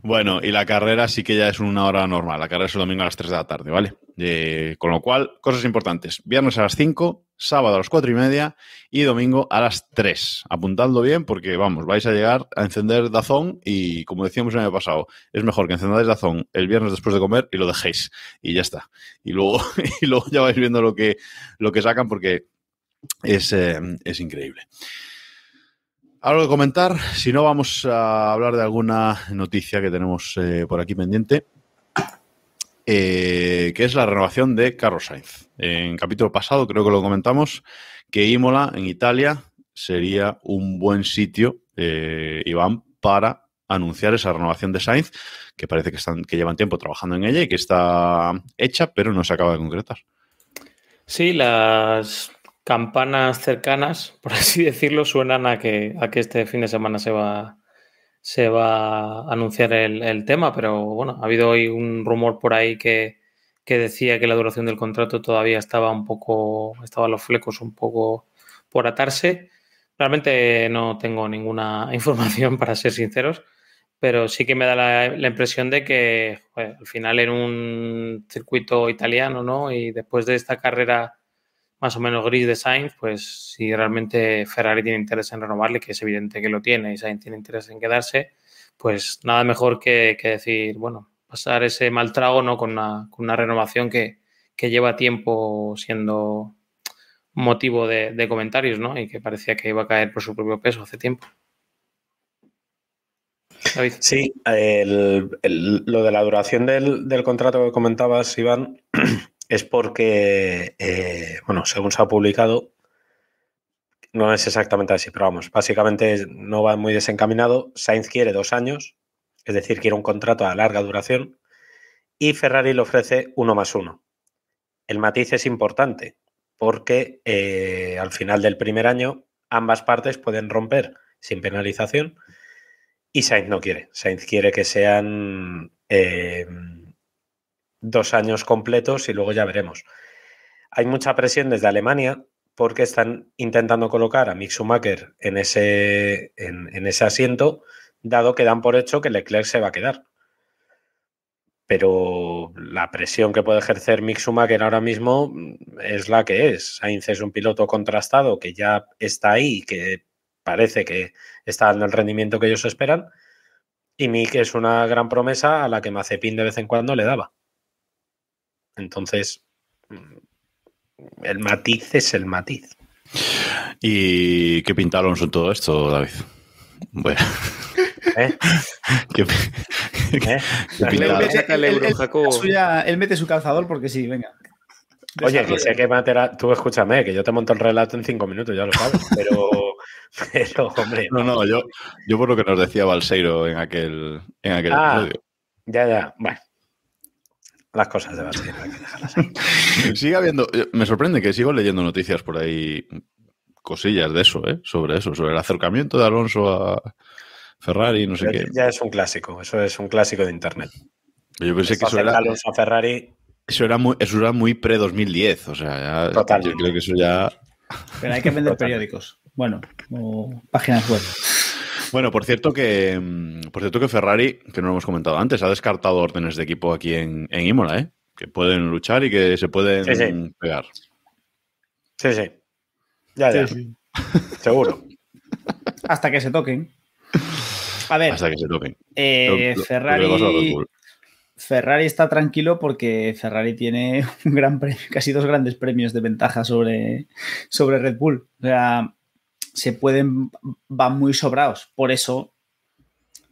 B: Bueno, y la carrera sí que ya es una hora normal. La carrera es el domingo a las 3 de la tarde, ¿vale? Eh, con lo cual, cosas importantes. Viernes a las 5, sábado a las 4 y media y domingo a las 3. Apuntadlo bien porque, vamos, vais a llegar a encender Dazón y, como decíamos el año pasado, es mejor que encendáis Dazón el viernes después de comer y lo dejéis. Y ya está. Y luego, y luego ya vais viendo lo que, lo que sacan porque es, eh, es increíble. Algo que comentar, si no vamos a hablar de alguna noticia que tenemos eh, por aquí pendiente, eh, que es la renovación de Carlos Sainz. En capítulo pasado creo que lo comentamos, que Imola en Italia sería un buen sitio, eh, Iván, para anunciar esa renovación de Sainz, que parece que, están, que llevan tiempo trabajando en ella y que está hecha, pero no se acaba de concretar.
E: Sí, las campanas cercanas, por así decirlo, suenan a que, a que este fin de semana se va, se va a anunciar el, el, tema, pero bueno, ha habido hoy un rumor por ahí que, que, decía que la duración del contrato todavía estaba un poco, estaban los flecos un poco por atarse. Realmente no tengo ninguna información, para ser sinceros, pero sí que me da la, impresión de que al final en un circuito italiano, ¿no? Y después de esta carrera más o menos gris de Sainz, pues si realmente Ferrari tiene interés en renovarle, que es evidente que lo tiene, y Sainz tiene interés en quedarse, pues nada mejor que, que decir, bueno, pasar ese mal trago ¿no? con, una, con una renovación que, que, lleva tiempo siendo motivo de, de, comentarios, ¿no? Y que parecía que iba a caer por su propio peso hace tiempo.
C: David. Sí, el, lo de la duración del, del contrato que comentabas, Iván, es porque, eh, bueno, según se ha publicado, no es exactamente así, pero vamos, básicamente no va muy desencaminado. Sainz quiere dos años, es decir, quiere un contrato a larga duración, y Ferrari le ofrece uno más uno. El matiz es importante porque eh, al final del primer año ambas partes pueden romper sin penalización y Sainz no quiere. Sainz quiere que sean eh, dos años completos y luego ya veremos. Hay mucha presión desde Alemania porque están intentando colocar a Mick Schumacher en ese, en, ese asiento, dado que dan por hecho que Leclerc se va a quedar. Pero la presión que puede ejercer Mick Schumacher ahora mismo es la que es. Sainz es un piloto contrastado que ya está ahí, que parece que está dando el rendimiento que ellos esperan. Y Mick es una gran promesa a la que Mazepin de vez en cuando le daba. Entonces, el matiz es el matiz.
B: ¿Y qué pinta Alonso en todo esto, David? Bueno.
D: ¿Eh?
B: ¿Qué,
D: ¿Eh? él, mete, su calzador porque sí, venga.
C: Oye, que sé que matera... Tú escúchame, que yo te monto el relato en cinco minutos, ya lo sabes, pero, pero hombre.
B: No, no, yo, yo por lo que nos decía Balseiro en aquel, en aquel
C: ah,
B: episodio.
C: Ya, ya, bueno. Las cosas de Balseiro hay que dejarlas ahí.
B: Sigue habiendo, me sorprende que sigo leyendo noticias por ahí, cosillas de eso, ¿eh? sobre eso, sobre el acercamiento de Alonso a Ferrari, no sé
C: Pero
B: qué.
C: Ya es un clásico, eso es un clásico de internet.
B: Yo pensé que eso era,
C: Alonso a Ferrari.
B: eso era muy, eso era muy pre-2010, o sea, ya,
C: Totalmente.
B: yo creo que eso ya...
D: Pero hay que vender periódicos. Bueno, o páginas web.
B: Bueno, por cierto que mm, por cierto que Ferrari, que no lo hemos comentado antes, ha descartado órdenes de equipo aquí en, en Imola, ¿eh? Que pueden luchar y que se pueden
C: Sí, sí.
B: pegar.
C: Sí, sí. Ya, ya. Seguro.
D: Hasta que se toquen. A ver,
B: Hasta que se toquen.
D: eh,
B: Lo- lo-
D: Ferrari,
B: lo.
D: Ferrari está tranquilo porque Ferrari tiene un gran premio, casi dos grandes premios de ventaja sobre, sobre Red Bull. O sea, se pueden, van muy sobrados. Por eso,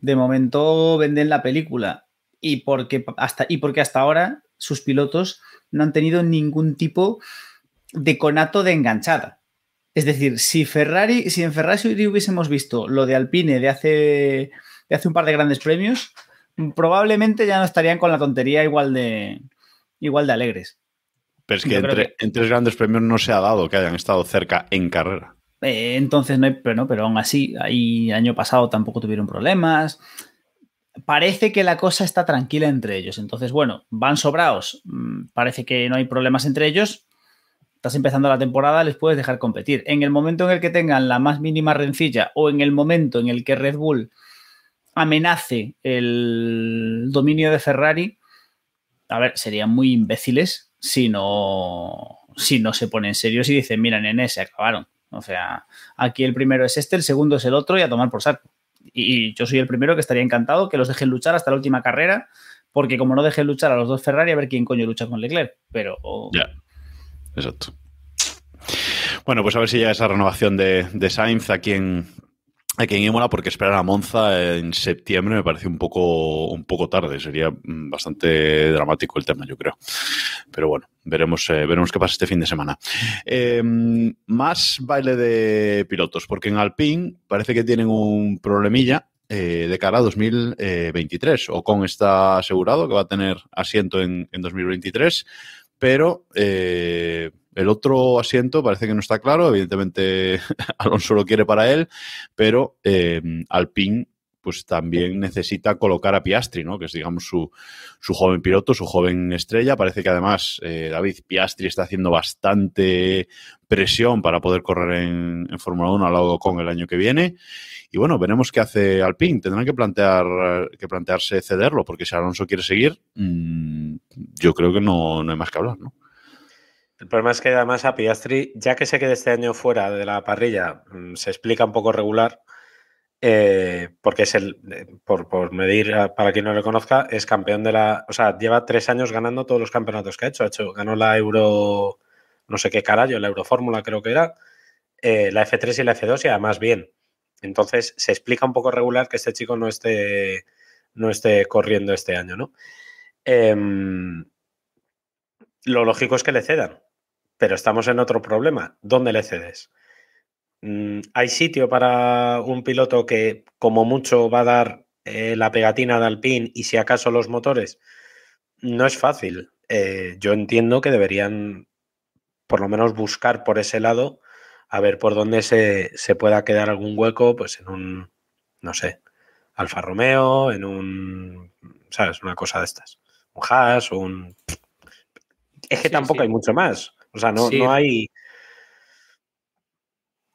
D: de momento venden la película. Y porque hasta, y porque hasta ahora sus pilotos no han tenido ningún tipo de conato de enganchada. Es decir, si Ferrari, si en Ferrari hubiésemos visto lo de Alpine de hace, de hace un par de grandes premios, probablemente ya no estarían con la tontería igual de, igual de alegres.
B: Pero es que entre, en tres grandes premios no se ha dado que hayan estado cerca en carrera.
D: Eh, entonces, no hay, pero, no, pero aún así, ahí año pasado tampoco tuvieron problemas. Parece que la cosa está tranquila entre ellos. Entonces, bueno, van sobrados. Mm, Parece que no hay problemas entre ellos. Estás empezando la temporada, les puedes dejar competir. En el momento en el que tengan la más mínima rencilla o en el momento en el que Red Bull amenace el dominio de Ferrari, a ver, serían muy imbéciles si no, si no se ponen serios y dicen, mira, nene, se acabaron. O sea, aquí el primero es este, el segundo es el otro y a tomar por saco. Y yo soy el primero que estaría encantado que los dejen luchar hasta la última carrera, porque como no dejen luchar a los dos Ferrari, a ver quién coño lucha con Leclerc. Pero
B: Ya, exacto. Bueno, pues a ver si llega esa renovación de, de Sainz aquí en, aquí en Imola, porque esperar a Monza en septiembre me parece un poco, un poco tarde. Sería mm, bastante dramático el tema, yo creo. Pero bueno, veremos, eh, veremos qué pasa este fin de semana. Eh, más baile de pilotos, porque en Alpine parece que tienen un problemilla eh, de cara a 2023. Ocon está asegurado que va a tener asiento en, en 2023, pero eh, el otro asiento parece que no está claro. Evidentemente, Alonso lo quiere para él, pero eh, Alpine pues también necesita colocar a Piastri, ¿no? Que es, digamos, su, su joven piloto, su joven estrella. Parece que además, eh, David Piastri está haciendo bastante presión para poder correr en, Fórmula 1 al lado con el año que viene. Y bueno, veremos qué hace Alpine. Tendrán que plantear que plantearse cederlo, porque si Alonso quiere seguir, mmm, yo creo que no, no hay más que hablar, ¿no?
C: El problema es que además a Piastri, ya que se quede este año fuera de la parrilla, mm, se explica un poco regular, eh, porque es el, eh, por, por, medir, para quien no le conozca, es campeón de la, o sea, lleva tres años ganando todos los campeonatos que ha hecho. Ha hecho ganó la Euro, no sé qué carajo, la Eurofórmula creo que era, eh, la F3 y la F2 y además bien. Entonces se explica un poco regular que este chico no esté, no esté corriendo este año, ¿no? Em, lo lógico es que le cedan, pero estamos en otro problema. ¿Dónde le cedes? mm, hay sitio para un piloto que como mucho va a dar eh, la pegatina de Alpine y si acaso los motores. No es fácil. Eh, yo entiendo que deberían por lo menos buscar por ese lado a ver por dónde se, se pueda quedar algún hueco, pues en un, no sé, Alfa Romeo, en un, ¿sabes? Una cosa de estas. Un Haas, un... Es que
E: Sí,
C: tampoco
E: sí.
C: hay mucho más. O sea, no,
E: Sí.
C: no hay...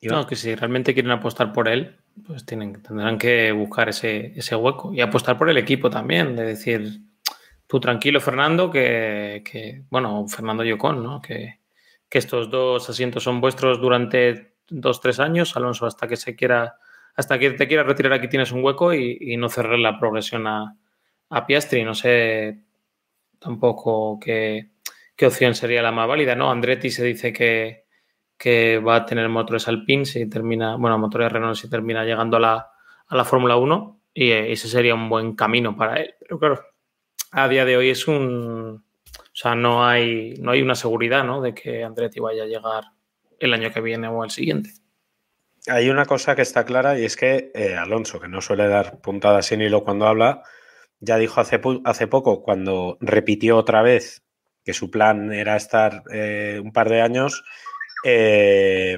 E: No, que si realmente quieren apostar por él, pues tienen, tendrán que buscar ese, ese hueco y apostar por el equipo también, de decir, tú tranquilo, Fernando, que, que- bueno, Fernando Yocón, ¿no? Que, que estos dos asientos son vuestros durante dos, tres años, Alonso, hasta que se quiera, hasta que te quieras retirar aquí tienes un hueco y, y no cerrar la progresión a, a Piastri. No sé tampoco qué, qué opción sería la más válida, ¿no? Andretti se dice que, va a tener motores Alpine si termina, bueno, motores Renault si termina llegando a la, a la Fórmula 1 y ese sería un buen camino para él. Pero claro, a día de hoy es un... O sea, no hay, no hay una seguridad, ¿no? De que Andretti vaya a llegar el año que viene o el siguiente.
C: Hay una cosa que está clara y es que eh, Alonso, que no suele dar puntadas sin hilo cuando habla, ya dijo hace, hace poco, cuando repitió otra vez que su plan era estar eh, un par de años, eh,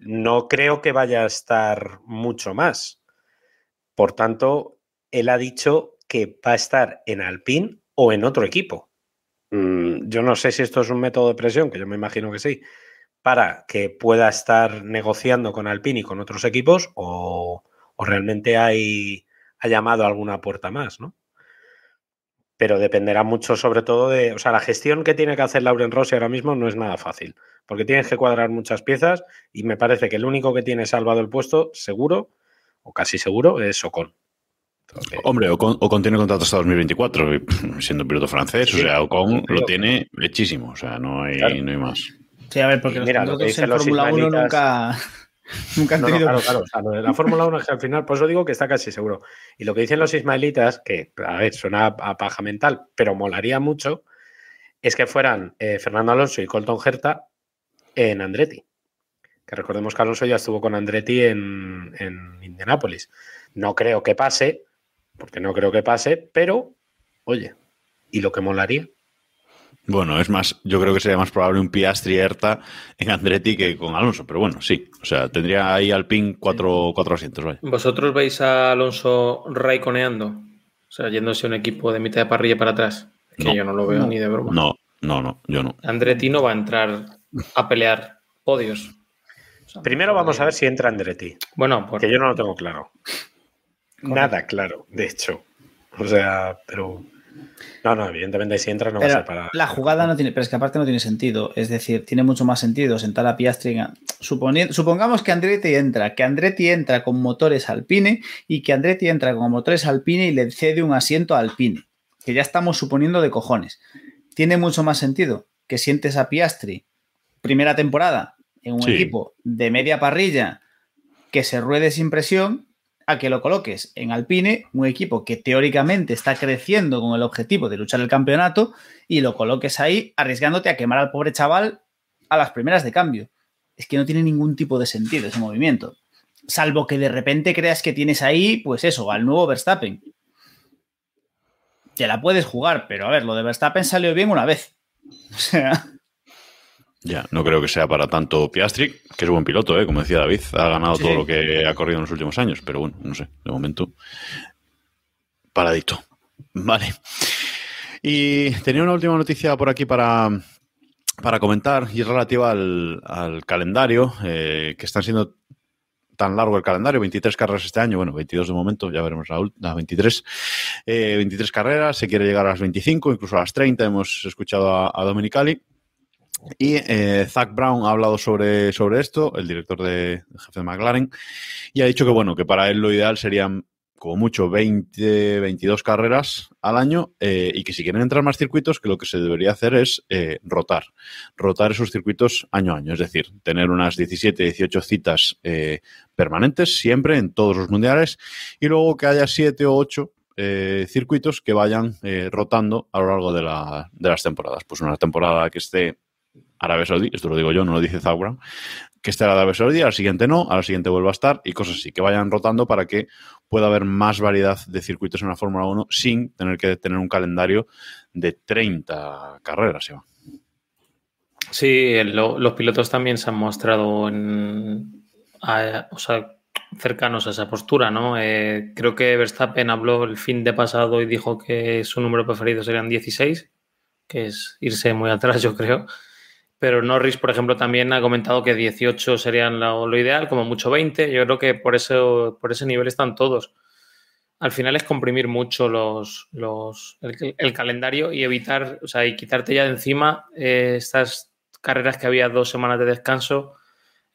C: no creo que vaya a estar mucho más. Por tanto, él ha dicho que va a estar en Alpine o en otro equipo. Mm, yo no sé si esto es un método de presión, que yo me imagino que sí, para que pueda estar negociando con Alpine y con otros equipos o, o realmente hay, ha llamado a alguna puerta más, ¿no? Pero dependerá mucho sobre todo de, o sea, la gestión que tiene que hacer Lauren Rossi ahora mismo no es nada fácil, porque tienes que cuadrar muchas piezas y me parece que el único que tiene salvado el puesto, seguro, o casi seguro, es Ocon. Entonces,
B: Hombre, Ocon, Ocon tiene contrato hasta 2024, y, siendo piloto francés, o sea, Ocon lo tiene hechísimo, o sea, no hay,
C: Claro.
B: no hay más.
D: Sí, a ver, porque
C: Y
D: los
C: mira, lo que
D: contratos
C: dicen
D: en Fórmula 1
C: ismaelitas-
D: nunca, nunca han
C: No, no,
D: tenido.
C: claro, claro. o sea, lo de la Fórmula 1 es que al final, por eso digo que está casi seguro. Y lo que dicen los ismaelitas, que a ver, suena a, a paja mental, pero molaría mucho, es que fueran eh, Fernando Alonso y Colton Herta en Andretti. Que recordemos que Alonso ya estuvo con Andretti en, en Indianápolis. No creo que pase, porque no creo que pase, pero, oye, ¿y lo que molaría?
B: Bueno, es más, yo creo que sería más probable un Piastri Erta en Andretti que con Alonso, pero bueno, sí. O sea, tendría ahí Alpine cuatro, cuatro asientos, vaya.
E: ¿Vosotros veis a Alonso raiconeando? O sea, yéndose a un equipo de mitad de parrilla para atrás. Que
B: No.
E: yo no lo veo
D: No.
E: ni de broma.
B: No, no, no, yo no.
E: Andretti no va a entrar a pelear podios. O sea,
C: Primero vamos a ver si entra Andretti.
E: Bueno, por-
C: Que yo no lo tengo claro. Nada claro, de hecho. O sea, pero. No, no, evidentemente si entra no va a
D: Pero
C: ser para.
D: la jugada no tiene, pero es que aparte no tiene sentido. Es decir, tiene mucho más sentido sentar a Piastri. supongamos que Andretti entra, que Andretti entra con motores Alpine y que Andretti entra con motores Alpine y le cede un asiento a Alpine. Que ya estamos suponiendo de cojones. Tiene mucho más sentido que sientes a Piastri primera temporada en un
B: Sí.
D: equipo de media parrilla que se ruede sin presión a que lo coloques en Alpine, un equipo que teóricamente está creciendo con el objetivo de luchar el campeonato, y lo coloques ahí arriesgándote a quemar al pobre chaval a las primeras de cambio. Es que no tiene ningún tipo de sentido ese movimiento. Salvo que de repente creas que tienes ahí, pues eso, al nuevo Verstappen. Te la puedes jugar, pero a ver, lo de Verstappen salió bien una vez. O sea,
B: Ya, no creo que sea para tanto Piastri, que es buen piloto, ¿eh? como decía David, ha ganado
D: Sí,
B: todo lo que ha corrido en los últimos años, pero bueno, no sé, de momento, paradito. Vale. Y tenía una última noticia por aquí para, para comentar y es relativa al, al calendario, eh, que están siendo tan largo el calendario, 23 carreras este año, bueno, 22 de momento, ya veremos la, ult- la 23. Eh, 23 carreras, se quiere llegar a las 25, incluso a las 30, hemos escuchado a, a Domenicali. Y eh, Zach Brown ha hablado sobre, sobre esto, el director de, jefe de McLaren, y ha dicho que bueno, que para él lo ideal serían como mucho 20, 22 carreras al año eh, y que si quieren entrar más circuitos, que lo que se debería hacer es eh, rotar, rotar esos circuitos año a año, es decir, tener unas 17, 18 citas permanentes siempre en todos los mundiales y luego que haya 7 o 8 eh, circuitos que vayan rotando a lo largo de, la- de las temporadas. Pues una temporada que esté Arabia Saudí, esto lo digo yo, no lo dice Brown, que esté Arabia Saudí, al siguiente no, al siguiente vuelva a estar y cosas así, que vayan rotando para que pueda haber más variedad de circuitos en la Fórmula 1 sin tener que tener un calendario de 30 carreras.
E: Sí, lo- los pilotos también se han mostrado en, o sea, cercanos a esa postura, ¿no? Eh, creo que Verstappen habló el fin de pasado y dijo que su número preferido serían 16, que es irse muy atrás, yo creo. Pero Norris, por ejemplo, también ha comentado que 18 serían lo, ideal, como mucho 20. Yo creo que por, eso, por ese nivel están todos. Al final es comprimir mucho los, los, el, el calendario y evitar, o sea, y quitarte ya de encima eh, estas carreras que había dos semanas de descanso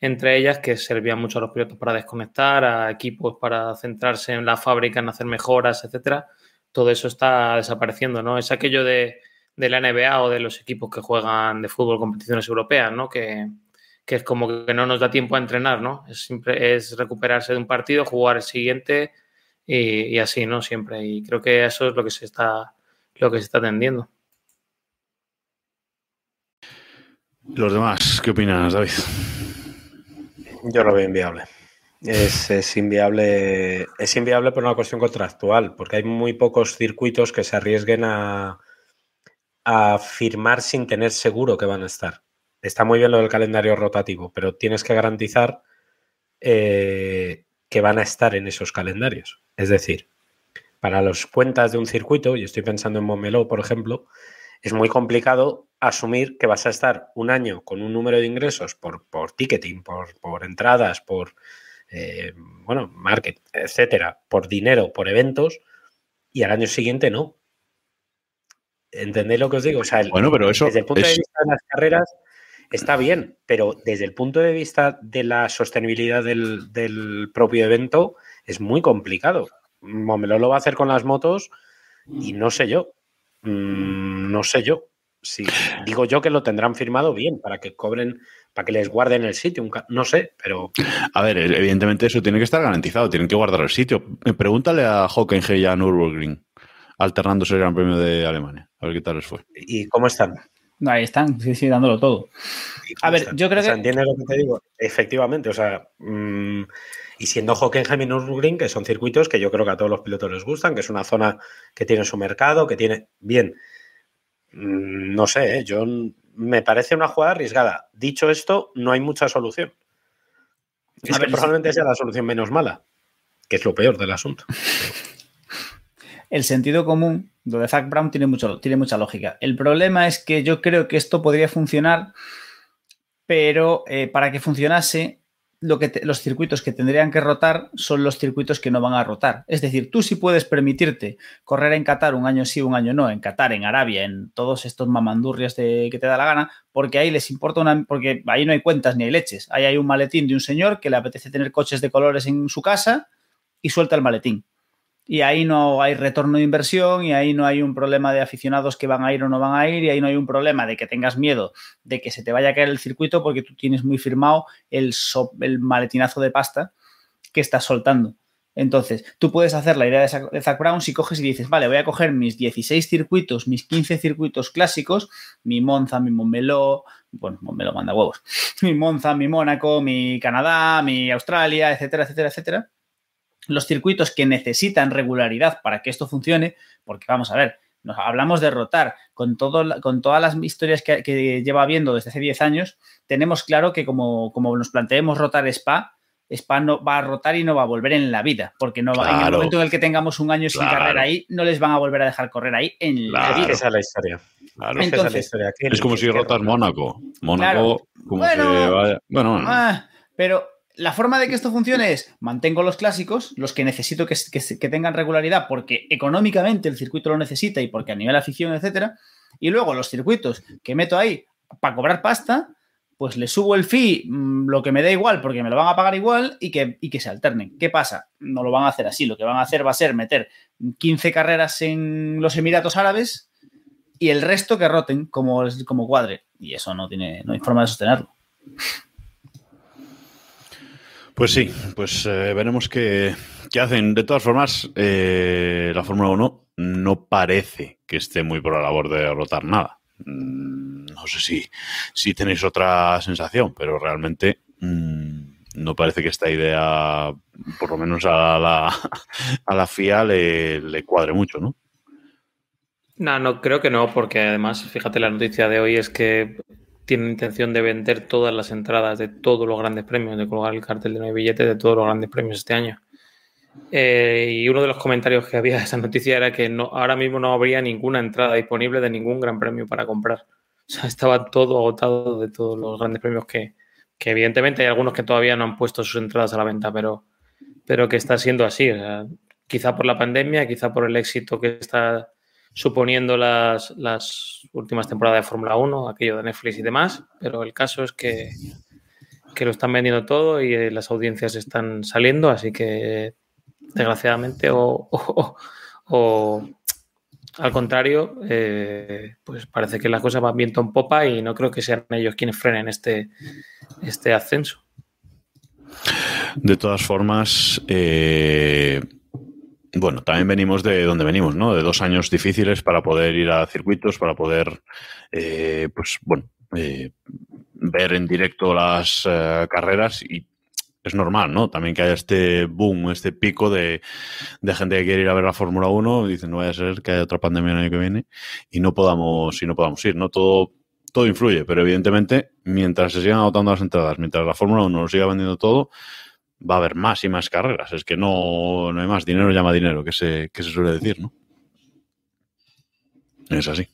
E: entre ellas que servían mucho a los pilotos para desconectar, a equipos para centrarse en la fábrica, en hacer mejoras, etcétera. Todo eso está desapareciendo, ¿no? Es aquello de, de la NBA o de los equipos que juegan de fútbol competiciones europeas, ¿no? Que, que es como que no nos da tiempo a entrenar, ¿no? Es, siempre, es recuperarse de un partido, jugar el siguiente y, y así, ¿no? Siempre. Y creo que eso es lo que se está, lo que se está atendiendo.
B: Los demás, ¿qué opinas, David?
C: Yo lo veo inviable. Es, es inviable. Es inviable por una cuestión contractual, porque hay muy pocos circuitos que se arriesguen a, a firmar sin tener seguro que van a estar. Está muy bien lo del calendario rotativo, pero tienes que garantizar eh, que van a estar en esos calendarios. Es decir, para las cuentas de un circuito, y estoy pensando en Montmeló, por ejemplo, es muy complicado asumir que vas a estar un año con un número de ingresos por, por ticketing, por, por entradas, por eh, bueno, market, etcétera, por dinero, por eventos, y al año siguiente no. ¿Entendéis lo que os digo? O sea, el-
B: Bueno, pero eso
C: desde el punto de vista de las carreras está bien, pero desde el punto de vista de la sostenibilidad del, del propio evento es muy complicado. Montmeló lo va a hacer con las motos y no sé yo. Mm, no sé yo. Si digo yo que lo tendrán firmado bien para que cobren, para que les guarden el sitio. No sé, pero
B: A ver, evidentemente eso tiene que estar garantizado, tienen que guardar el sitio. Pregúntale a Hockenheim y a Nürburgring, alternándose el Gran Premio de Alemania, a ver qué tal les fue.
C: ¿y cómo están?
D: Ahí están, sí, sí, dándolo todo.
C: ¿Y
D: A ver,
C: están?
D: yo creo
C: O sea,
D: que-
C: ¿Entiendes lo que te digo? Efectivamente, o sea, mm, y siendo Hockenheim y Nürburgring, que son circuitos que yo creo que a todos los pilotos les gustan, que es una zona que tiene su mercado, que tiene. Bien, Mm, no sé, ¿eh? yo me parece una jugada arriesgada. Dicho esto, no hay mucha solución. Es
D: A
C: que
D: ver,
C: probablemente sea la solución menos mala, que es lo peor del asunto.
D: el sentido común, lo de Zach Brown tiene, mucho, tiene mucha lógica. El problema es que yo creo que esto podría funcionar, pero eh, para que funcionase, los circuitos que tendrían que rotar son los circuitos que no van a rotar. Es decir, tú sí puedes permitirte correr en Qatar un año sí, un año no, en Qatar, en Arabia, en todos estos mamandurrias que te da la gana, porque ahí les importa una. porque ahí no hay cuentas ni hay leches. Ahí hay un maletín de un señor que le apetece tener coches de colores en su casa y suelta el maletín y ahí no hay retorno de inversión y ahí no hay un problema de aficionados que van a ir o no van a ir y ahí no hay un problema de que tengas miedo de que se te vaya a caer el circuito porque tú tienes muy firmado el, so- el maletinazo de pasta que estás soltando. Entonces, tú puedes hacer la idea de Zac, de Zac Brown si coges y dices, vale, voy a coger mis 16 circuitos, mis 15 circuitos clásicos, mi Monza, mi Montmeló, bueno, Montmeló manda huevos, mi Monza, mi Mónaco, mi Canadá, mi Australia, etcétera, etcétera, etcétera los circuitos que necesitan regularidad para que esto funcione, porque vamos a ver, nos hablamos de rotar con, todo, con todas las historias que, que lleva habiendo desde hace 10 años, tenemos claro que como, como nos planteemos rotar Spa, Spa no va a rotar y no va a volver en la vida, porque no va, en el
B: Claro.
D: momento en el que tengamos un año sin
B: Claro.
D: carrera ahí, no les van a volver a dejar correr ahí en la
B: Claro.
D: vida.
C: Esa es la historia.
B: Claro.
C: Esa es la historia.
B: Es como si rotas Mónaco. Mónaco, como
D: Bueno.
B: vaya. Bueno, bueno.
D: Ah, pero la forma de que esto funcione es mantengo los clásicos, los que necesito que, tengan regularidad porque económicamente el circuito lo necesita y porque a nivel afición, etcétera. Y luego los circuitos que meto ahí para cobrar pasta, pues le subo el fee, mm, lo que me da igual porque me lo van a pagar igual y que, y que se alternen. ¿Qué pasa? No lo van a hacer así. Lo que van a hacer va a ser meter 15 carreras en los Emiratos Árabes y el resto que roten como, como cuadre. Y eso no tiene, no hay forma de sostenerlo.
B: Pues sí, pues eh, veremos qué, qué hacen. De todas formas, eh, la Fórmula 1 no parece que esté muy por la labor de rotar nada. Mm, No sé si, si tenéis otra sensación, pero realmente mm, no parece que esta idea, por lo menos a la, a la FIA, le, le cuadre mucho, ¿no?
E: No, no, creo que no, porque además, fíjate, la noticia de hoy es que tienen intención de vender todas las entradas de todos los grandes premios, de colgar el cartel de nueve billetes de todos los grandes premios este año. Eh, y uno de los comentarios que había de esa noticia era que no, ahora mismo no habría ninguna entrada disponible de ningún gran premio para comprar. O sea, estaba todo agotado de todos los grandes premios que, que evidentemente hay algunos que todavía no han puesto sus entradas a la venta, pero, pero que está siendo así. Quizá por la pandemia, quizá por el éxito que está suponiendo las, las últimas temporadas de Fórmula 1, aquello de Netflix y demás, pero el caso es que, que lo están vendiendo todo y eh, las audiencias están saliendo, así que desgraciadamente o, o- al contrario, eh, pues parece que las cosas van viento en popa y no creo que sean ellos quienes frenen este, este ascenso.
B: De todas formas, eh, bueno, también venimos de donde venimos, ¿no? De dos años difíciles para poder ir a circuitos, para poder, eh, pues, bueno, eh, ver en directo las eh, carreras y es normal, ¿no? También que haya este boom, este pico de, de gente que quiere ir a ver la Fórmula 1 y dicen, no vaya a ser que haya otra pandemia el año que viene y no podamos, y no podamos ir, ¿no? Todo, todo influye, pero evidentemente, mientras se sigan agotando las entradas, mientras la Fórmula 1 lo siga vendiendo todo, va a haber más y más carreras. Es que no, no hay más. Dinero llama dinero, que se, que se suele decir, ¿no? Es así.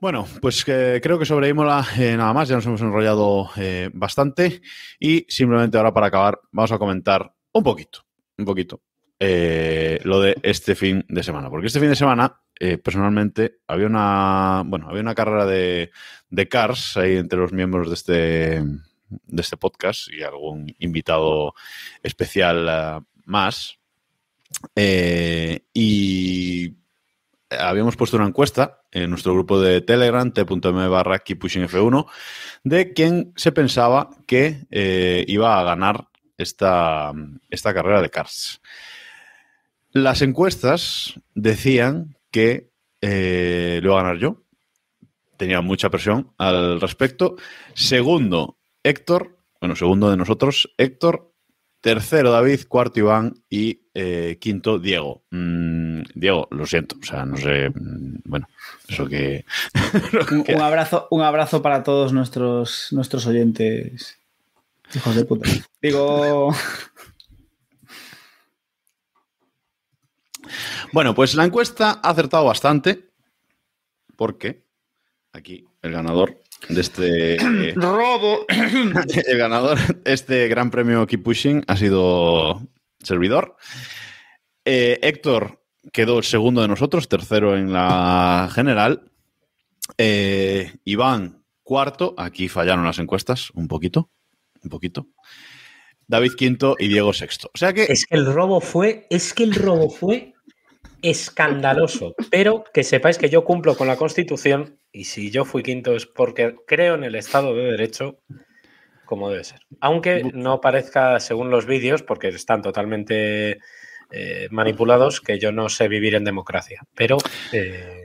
B: Bueno, pues eh, creo que sobre Imola eh, nada más, ya nos hemos enrollado eh, bastante y simplemente ahora para acabar vamos a comentar un poquito, un poquito lo de este fin de semana, porque este fin de semana personalmente había una, bueno, había una carrera de, de cars ahí entre los miembros de este, de este podcast y algún invitado especial eh, más. Eh, y habíamos puesto una encuesta en nuestro grupo de Telegram, t.m barra keeppushingf1, de quién se pensaba que eh, iba a ganar esta, esta carrera de cars. Las encuestas decían que lo iba a ganar yo. Tenía mucha presión al respecto. Segundo, Héctor. Bueno, segundo de nosotros, Héctor. Tercero, David. Cuarto, Iván. Y eh, quinto, Diego. Mm, Diego, lo siento. O sea, no sé. mm, Bueno, eso que.
D: Un, un abrazo, un abrazo para todos nuestros, nuestros oyentes. Hijos de puta. Digo.
B: Bueno, pues la encuesta ha acertado bastante. Porque aquí el ganador de este. eh,
D: ¡Robo!
B: el ganador de este gran premio Keep Pushing ha sido servidor. Eh, Héctor quedó segundo de nosotros, tercero en la general. Eh, Iván, cuarto. Aquí fallaron las encuestas un poquito. Un poquito. David quinto y Diego sexto. O sea que
C: Es que el robo fue, es que el robo fue escandaloso. Pero que sepáis que yo cumplo con la Constitución y si yo fui quinto es porque creo en el Estado de Derecho como debe ser. Aunque no parezca según los vídeos, porque están totalmente eh, manipulados, que yo no sé vivir en democracia. Pero eh,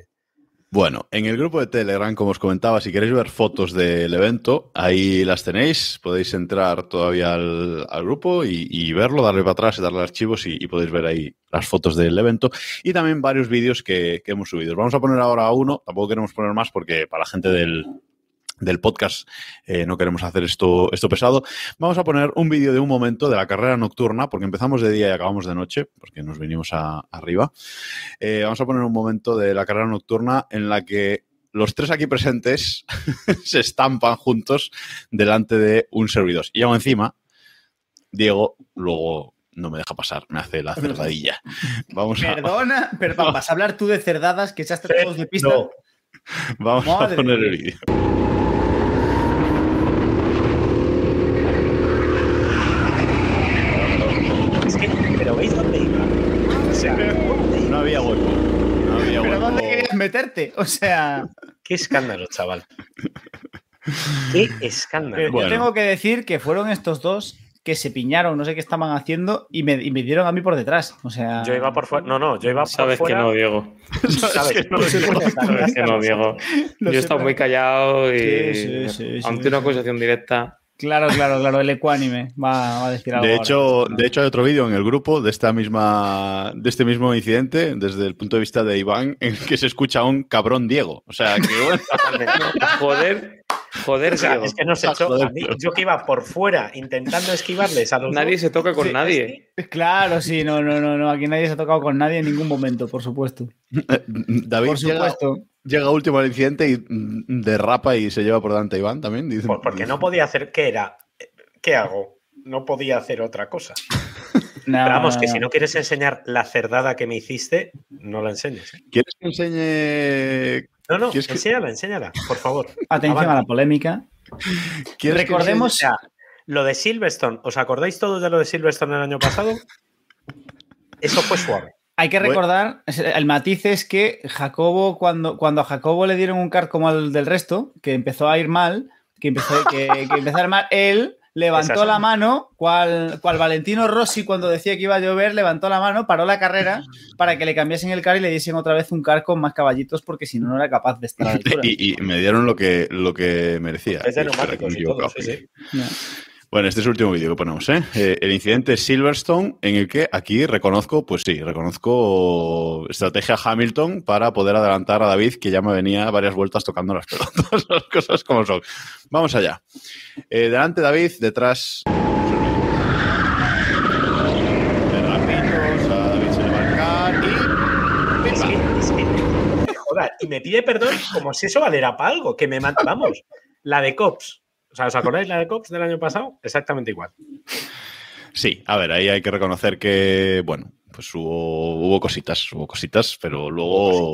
B: Bueno, en el grupo de Telegram, como os comentaba, si queréis ver fotos del evento, ahí las tenéis. Podéis entrar todavía al, grupo y, verlo, darle para atrás y darle archivos y, y podéis ver ahí las fotos del evento y también varios vídeos que, que hemos subido. Vamos a poner ahora uno, tampoco queremos poner más porque para la gente del, del podcast eh, no queremos hacer esto, esto pesado. Vamos a poner un vídeo de un momento de la carrera nocturna, porque empezamos de día y acabamos de noche, porque nos vinimos a- arriba. Eh, vamos a poner un momento de la carrera nocturna en la que los tres aquí presentes se estampan juntos delante de un servidor. Y aún encima, Diego luego no me deja pasar, me hace la cerdadilla. Vamos a,
D: Perdona, perdón, vas a hablar tú de cerdadas que echaste todos de pista.
C: no.
B: vamos a poner el vídeo.
C: es que, pero ¿veis dónde iba? O sea, ¿dónde iba?
B: No había hueco. No había
D: ¿Pero
B: hueco.
D: dónde querías meterte? O sea,
C: Qué escándalo, chaval. Qué escándalo.
D: yo
B: Bueno.
D: tengo que decir que fueron estos dos que se piñaron, no sé qué estaban haciendo, y me, y me dieron a mí por detrás. O sea,
C: Yo iba por fuera. No, no, yo iba por
E: Sabes que
C: fuera.
E: no, Diego.
C: ¿Sabes?
B: no,
E: Sabes que no, Diego. Yo he estado muy callado y
D: Sí, sí, sí, sí,
E: ante
D: sí.
E: una acusación directa,
D: Claro, claro, claro, el ecuánime va, va a decir algo.
B: De
D: ahora.
B: hecho, de hecho, hay otro vídeo en el grupo de esta misma, de este mismo incidente, desde el punto de vista de Iván, en el que se escucha a un cabrón Diego. O sea, que bueno,
E: Joder, joder,
C: O sea,
E: Diego.
C: es que nos echó
B: Joder,
C: a mí.
B: tío.
C: Yo que iba por fuera intentando esquivarles a los
E: Nadie
C: dos.
E: se toca con
D: Sí,
E: nadie.
D: Claro, sí, no, no, no, no, aquí nadie se ha tocado con nadie en ningún momento, por supuesto.
B: David
D: Por supuesto.
B: llega último al incidente y mm, derrapa y se lleva por delante a Iván también. Dice,
C: Porque no podía hacer. ¿Qué era? ¿Qué hago? No podía hacer otra cosa.
D: No,
C: Pero vamos,
D: no,
C: que
D: no.
C: si no quieres enseñar la cerdada que me hiciste, no la enseñes. ¿eh?
B: ¿Quieres que enseñe?
C: No, no,
B: ¿Quieres que-
C: enséñala, enséñala, por favor.
D: Atención a la polémica.
B: ¿Quieres que
D: Recordemos-
C: O sea, lo de Silverstone, ¿os acordáis todos de lo de Silverstone el año pasado? Eso fue suave.
D: Hay que recordar, el matiz es que Jacobo, cuando, cuando a Jacobo le dieron un kart como al del resto, que empezó a ir mal, que empezó, que, que empezó a ir mal, él levantó la mano, cual, cual Valentino Rossi cuando decía que iba a llover, levantó la mano, paró la carrera para que le cambiasen el car y le diesen otra vez un car con más caballitos porque si no, no era capaz de estar a la altura.
B: Y, y me dieron lo que, lo que merecía.
C: Es de neumáticos y todo, sí, sí.
D: No.
B: Bueno, este es el último vídeo que ponemos, ¿eh? Eh, El incidente Silverstone, en el que aquí reconozco, pues sí, reconozco estrategia Hamilton para poder adelantar a David, que ya me venía varias vueltas tocando las pelotas, las cosas como son. Vamos allá. Eh, delante David, detrás. Y.
C: Me pide perdón como si eso valiera para algo, que me man- Vamos, la de Cops. O sea, ¿os acordáis la de Cops del año pasado? Exactamente igual.
B: Sí, a ver, ahí hay que reconocer que, bueno, pues hubo, hubo cositas, hubo cositas, pero luego,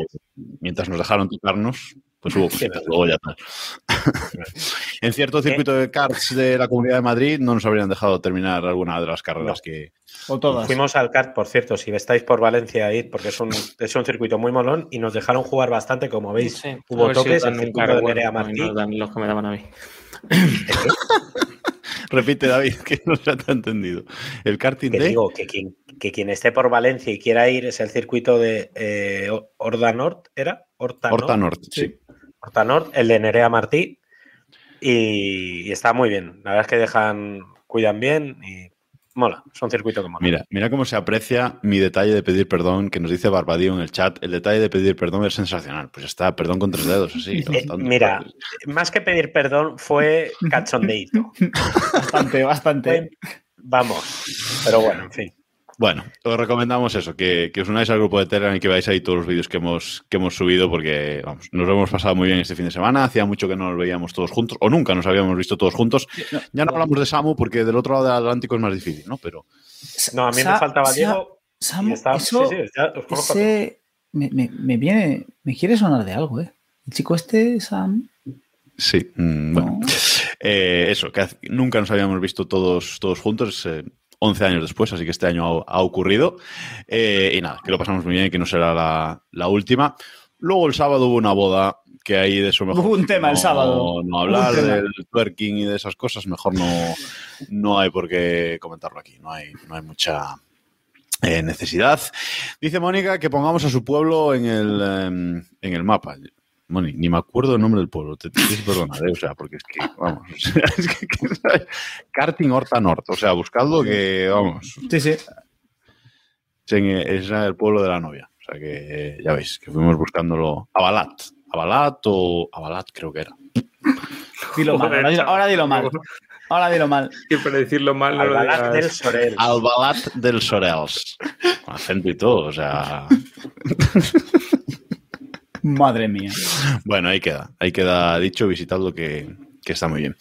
B: mientras nos dejaron tocarnos, pues hubo cositas, luego ya tal. en cierto circuito de karts de la Comunidad de Madrid no nos habrían dejado terminar alguna de las carreras
C: No.
B: que...
D: O todas.
C: Fuimos al kart, por cierto, si estáis por Valencia, id, porque es un, es un circuito muy molón y nos dejaron jugar bastante, como veis.
E: Sí,
C: hubo
E: si
C: toques,
E: dan
C: el
E: un
C: circuito de Nerea Martí.
E: no dan los que me daban a mí.
B: Repite, David, que no se te ha entendido. El karting
C: Que
B: de...
C: digo que quien, que quien esté por Valencia y quiera ir es el circuito de eh, Horda Nord, ¿era? Horta,
B: Horta
C: Nord.
B: Norte, sí.
C: Horta Nord, el de Nerea Martí. Y, y está muy bien. La verdad es que dejan, cuidan bien y mola. Es un circuito que mola.
B: Mira, mira cómo se aprecia mi detalle de pedir perdón, que nos dice Barbadío en el chat. El detalle de pedir perdón es sensacional. Pues está, perdón con tres dedos, así.
C: Eh, mira, más que pedir perdón fue cachondeito.
D: Bastante, bastante.
C: Fue- Vamos. Pero bueno, en fin.
B: Bueno, os recomendamos eso, que, que os unáis al grupo de Telegram y que veáis ahí todos los vídeos que hemos, que hemos subido, porque vamos, nos lo hemos pasado muy bien este fin de semana. Hacía mucho que no nos veíamos todos juntos, o nunca nos habíamos visto todos juntos.
D: no.
B: Ya no hablamos de Samu, porque del otro lado del Atlántico es más difícil, ¿no? Pero
C: No, a mí
D: Sa-
C: me faltaba
D: Sa-
C: Diego.
D: Samu,
C: estaba-
D: eso,
C: sí, sí, ya os
D: ese me, me- me viene, me quiere sonar de algo, ¿eh? El chico este, Sam.
B: sí, mm, bueno.
D: No.
B: Eh, eso, que nunca nos habíamos visto todos, todos juntos, eh, 11 años después, así que este año ha, ha ocurrido. Eh, y nada, que lo pasamos muy bien y que no será la, la última. Luego el sábado hubo una boda que ahí de eso mejor.
D: Hubo un tema el
B: no-
D: sábado.
B: No hablar del twerking y de esas cosas, mejor no, no hay por qué comentarlo aquí. No hay, no hay mucha eh, necesidad. Dice Mónica que pongamos a su pueblo en el, em, en el mapa. Moni, ni me acuerdo el nombre del pueblo, te tienes que perdonar, ¿eh? o sea, porque es que, vamos, o sea, es que, que- Karting Horta Norte, o sea, buscadlo que, vamos,
D: Sí, sí.
B: es en- es el pueblo de la novia, o sea, que eh, ya veis, que fuimos buscándolo, Abalat, Abalat o Abalat creo que era.
D: Dilo mal. Ahora dilo, ahora dilo mal. Ahora dilo mal.
E: Y para decirlo mal no lo
C: Albalat
E: digas.
C: del Sorel.
B: Albalat del Sorels, con acento y todo, o sea,
D: Madre mía.
B: Bueno, ahí queda, ahí queda dicho, visitadlo que, que está muy bien.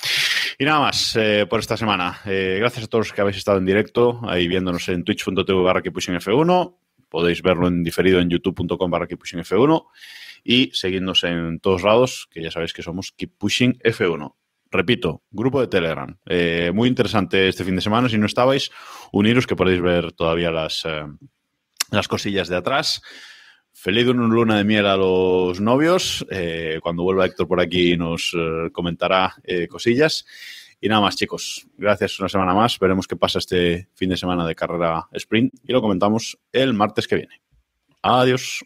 B: Y nada más eh, por esta semana. Eh, gracias a todos los que habéis estado en directo, ahí viéndonos en twitch.tv barra F1. Podéis verlo en diferido en youtube.com barra F1 y seguidnos en todos lados, que ya sabéis que somos Keep Pushing F1. Repito, grupo de Telegram. Eh, muy interesante este fin de semana. Si no estabais, uniros que podéis ver todavía las, las cosillas de atrás. Feliz luna de miel a los novios. Eh, cuando vuelva Héctor por aquí nos eh, comentará eh, cosillas. Y nada más, chicos. Gracias una semana más. Veremos qué pasa este fin de semana de carrera sprint y lo comentamos el martes que viene. Adiós.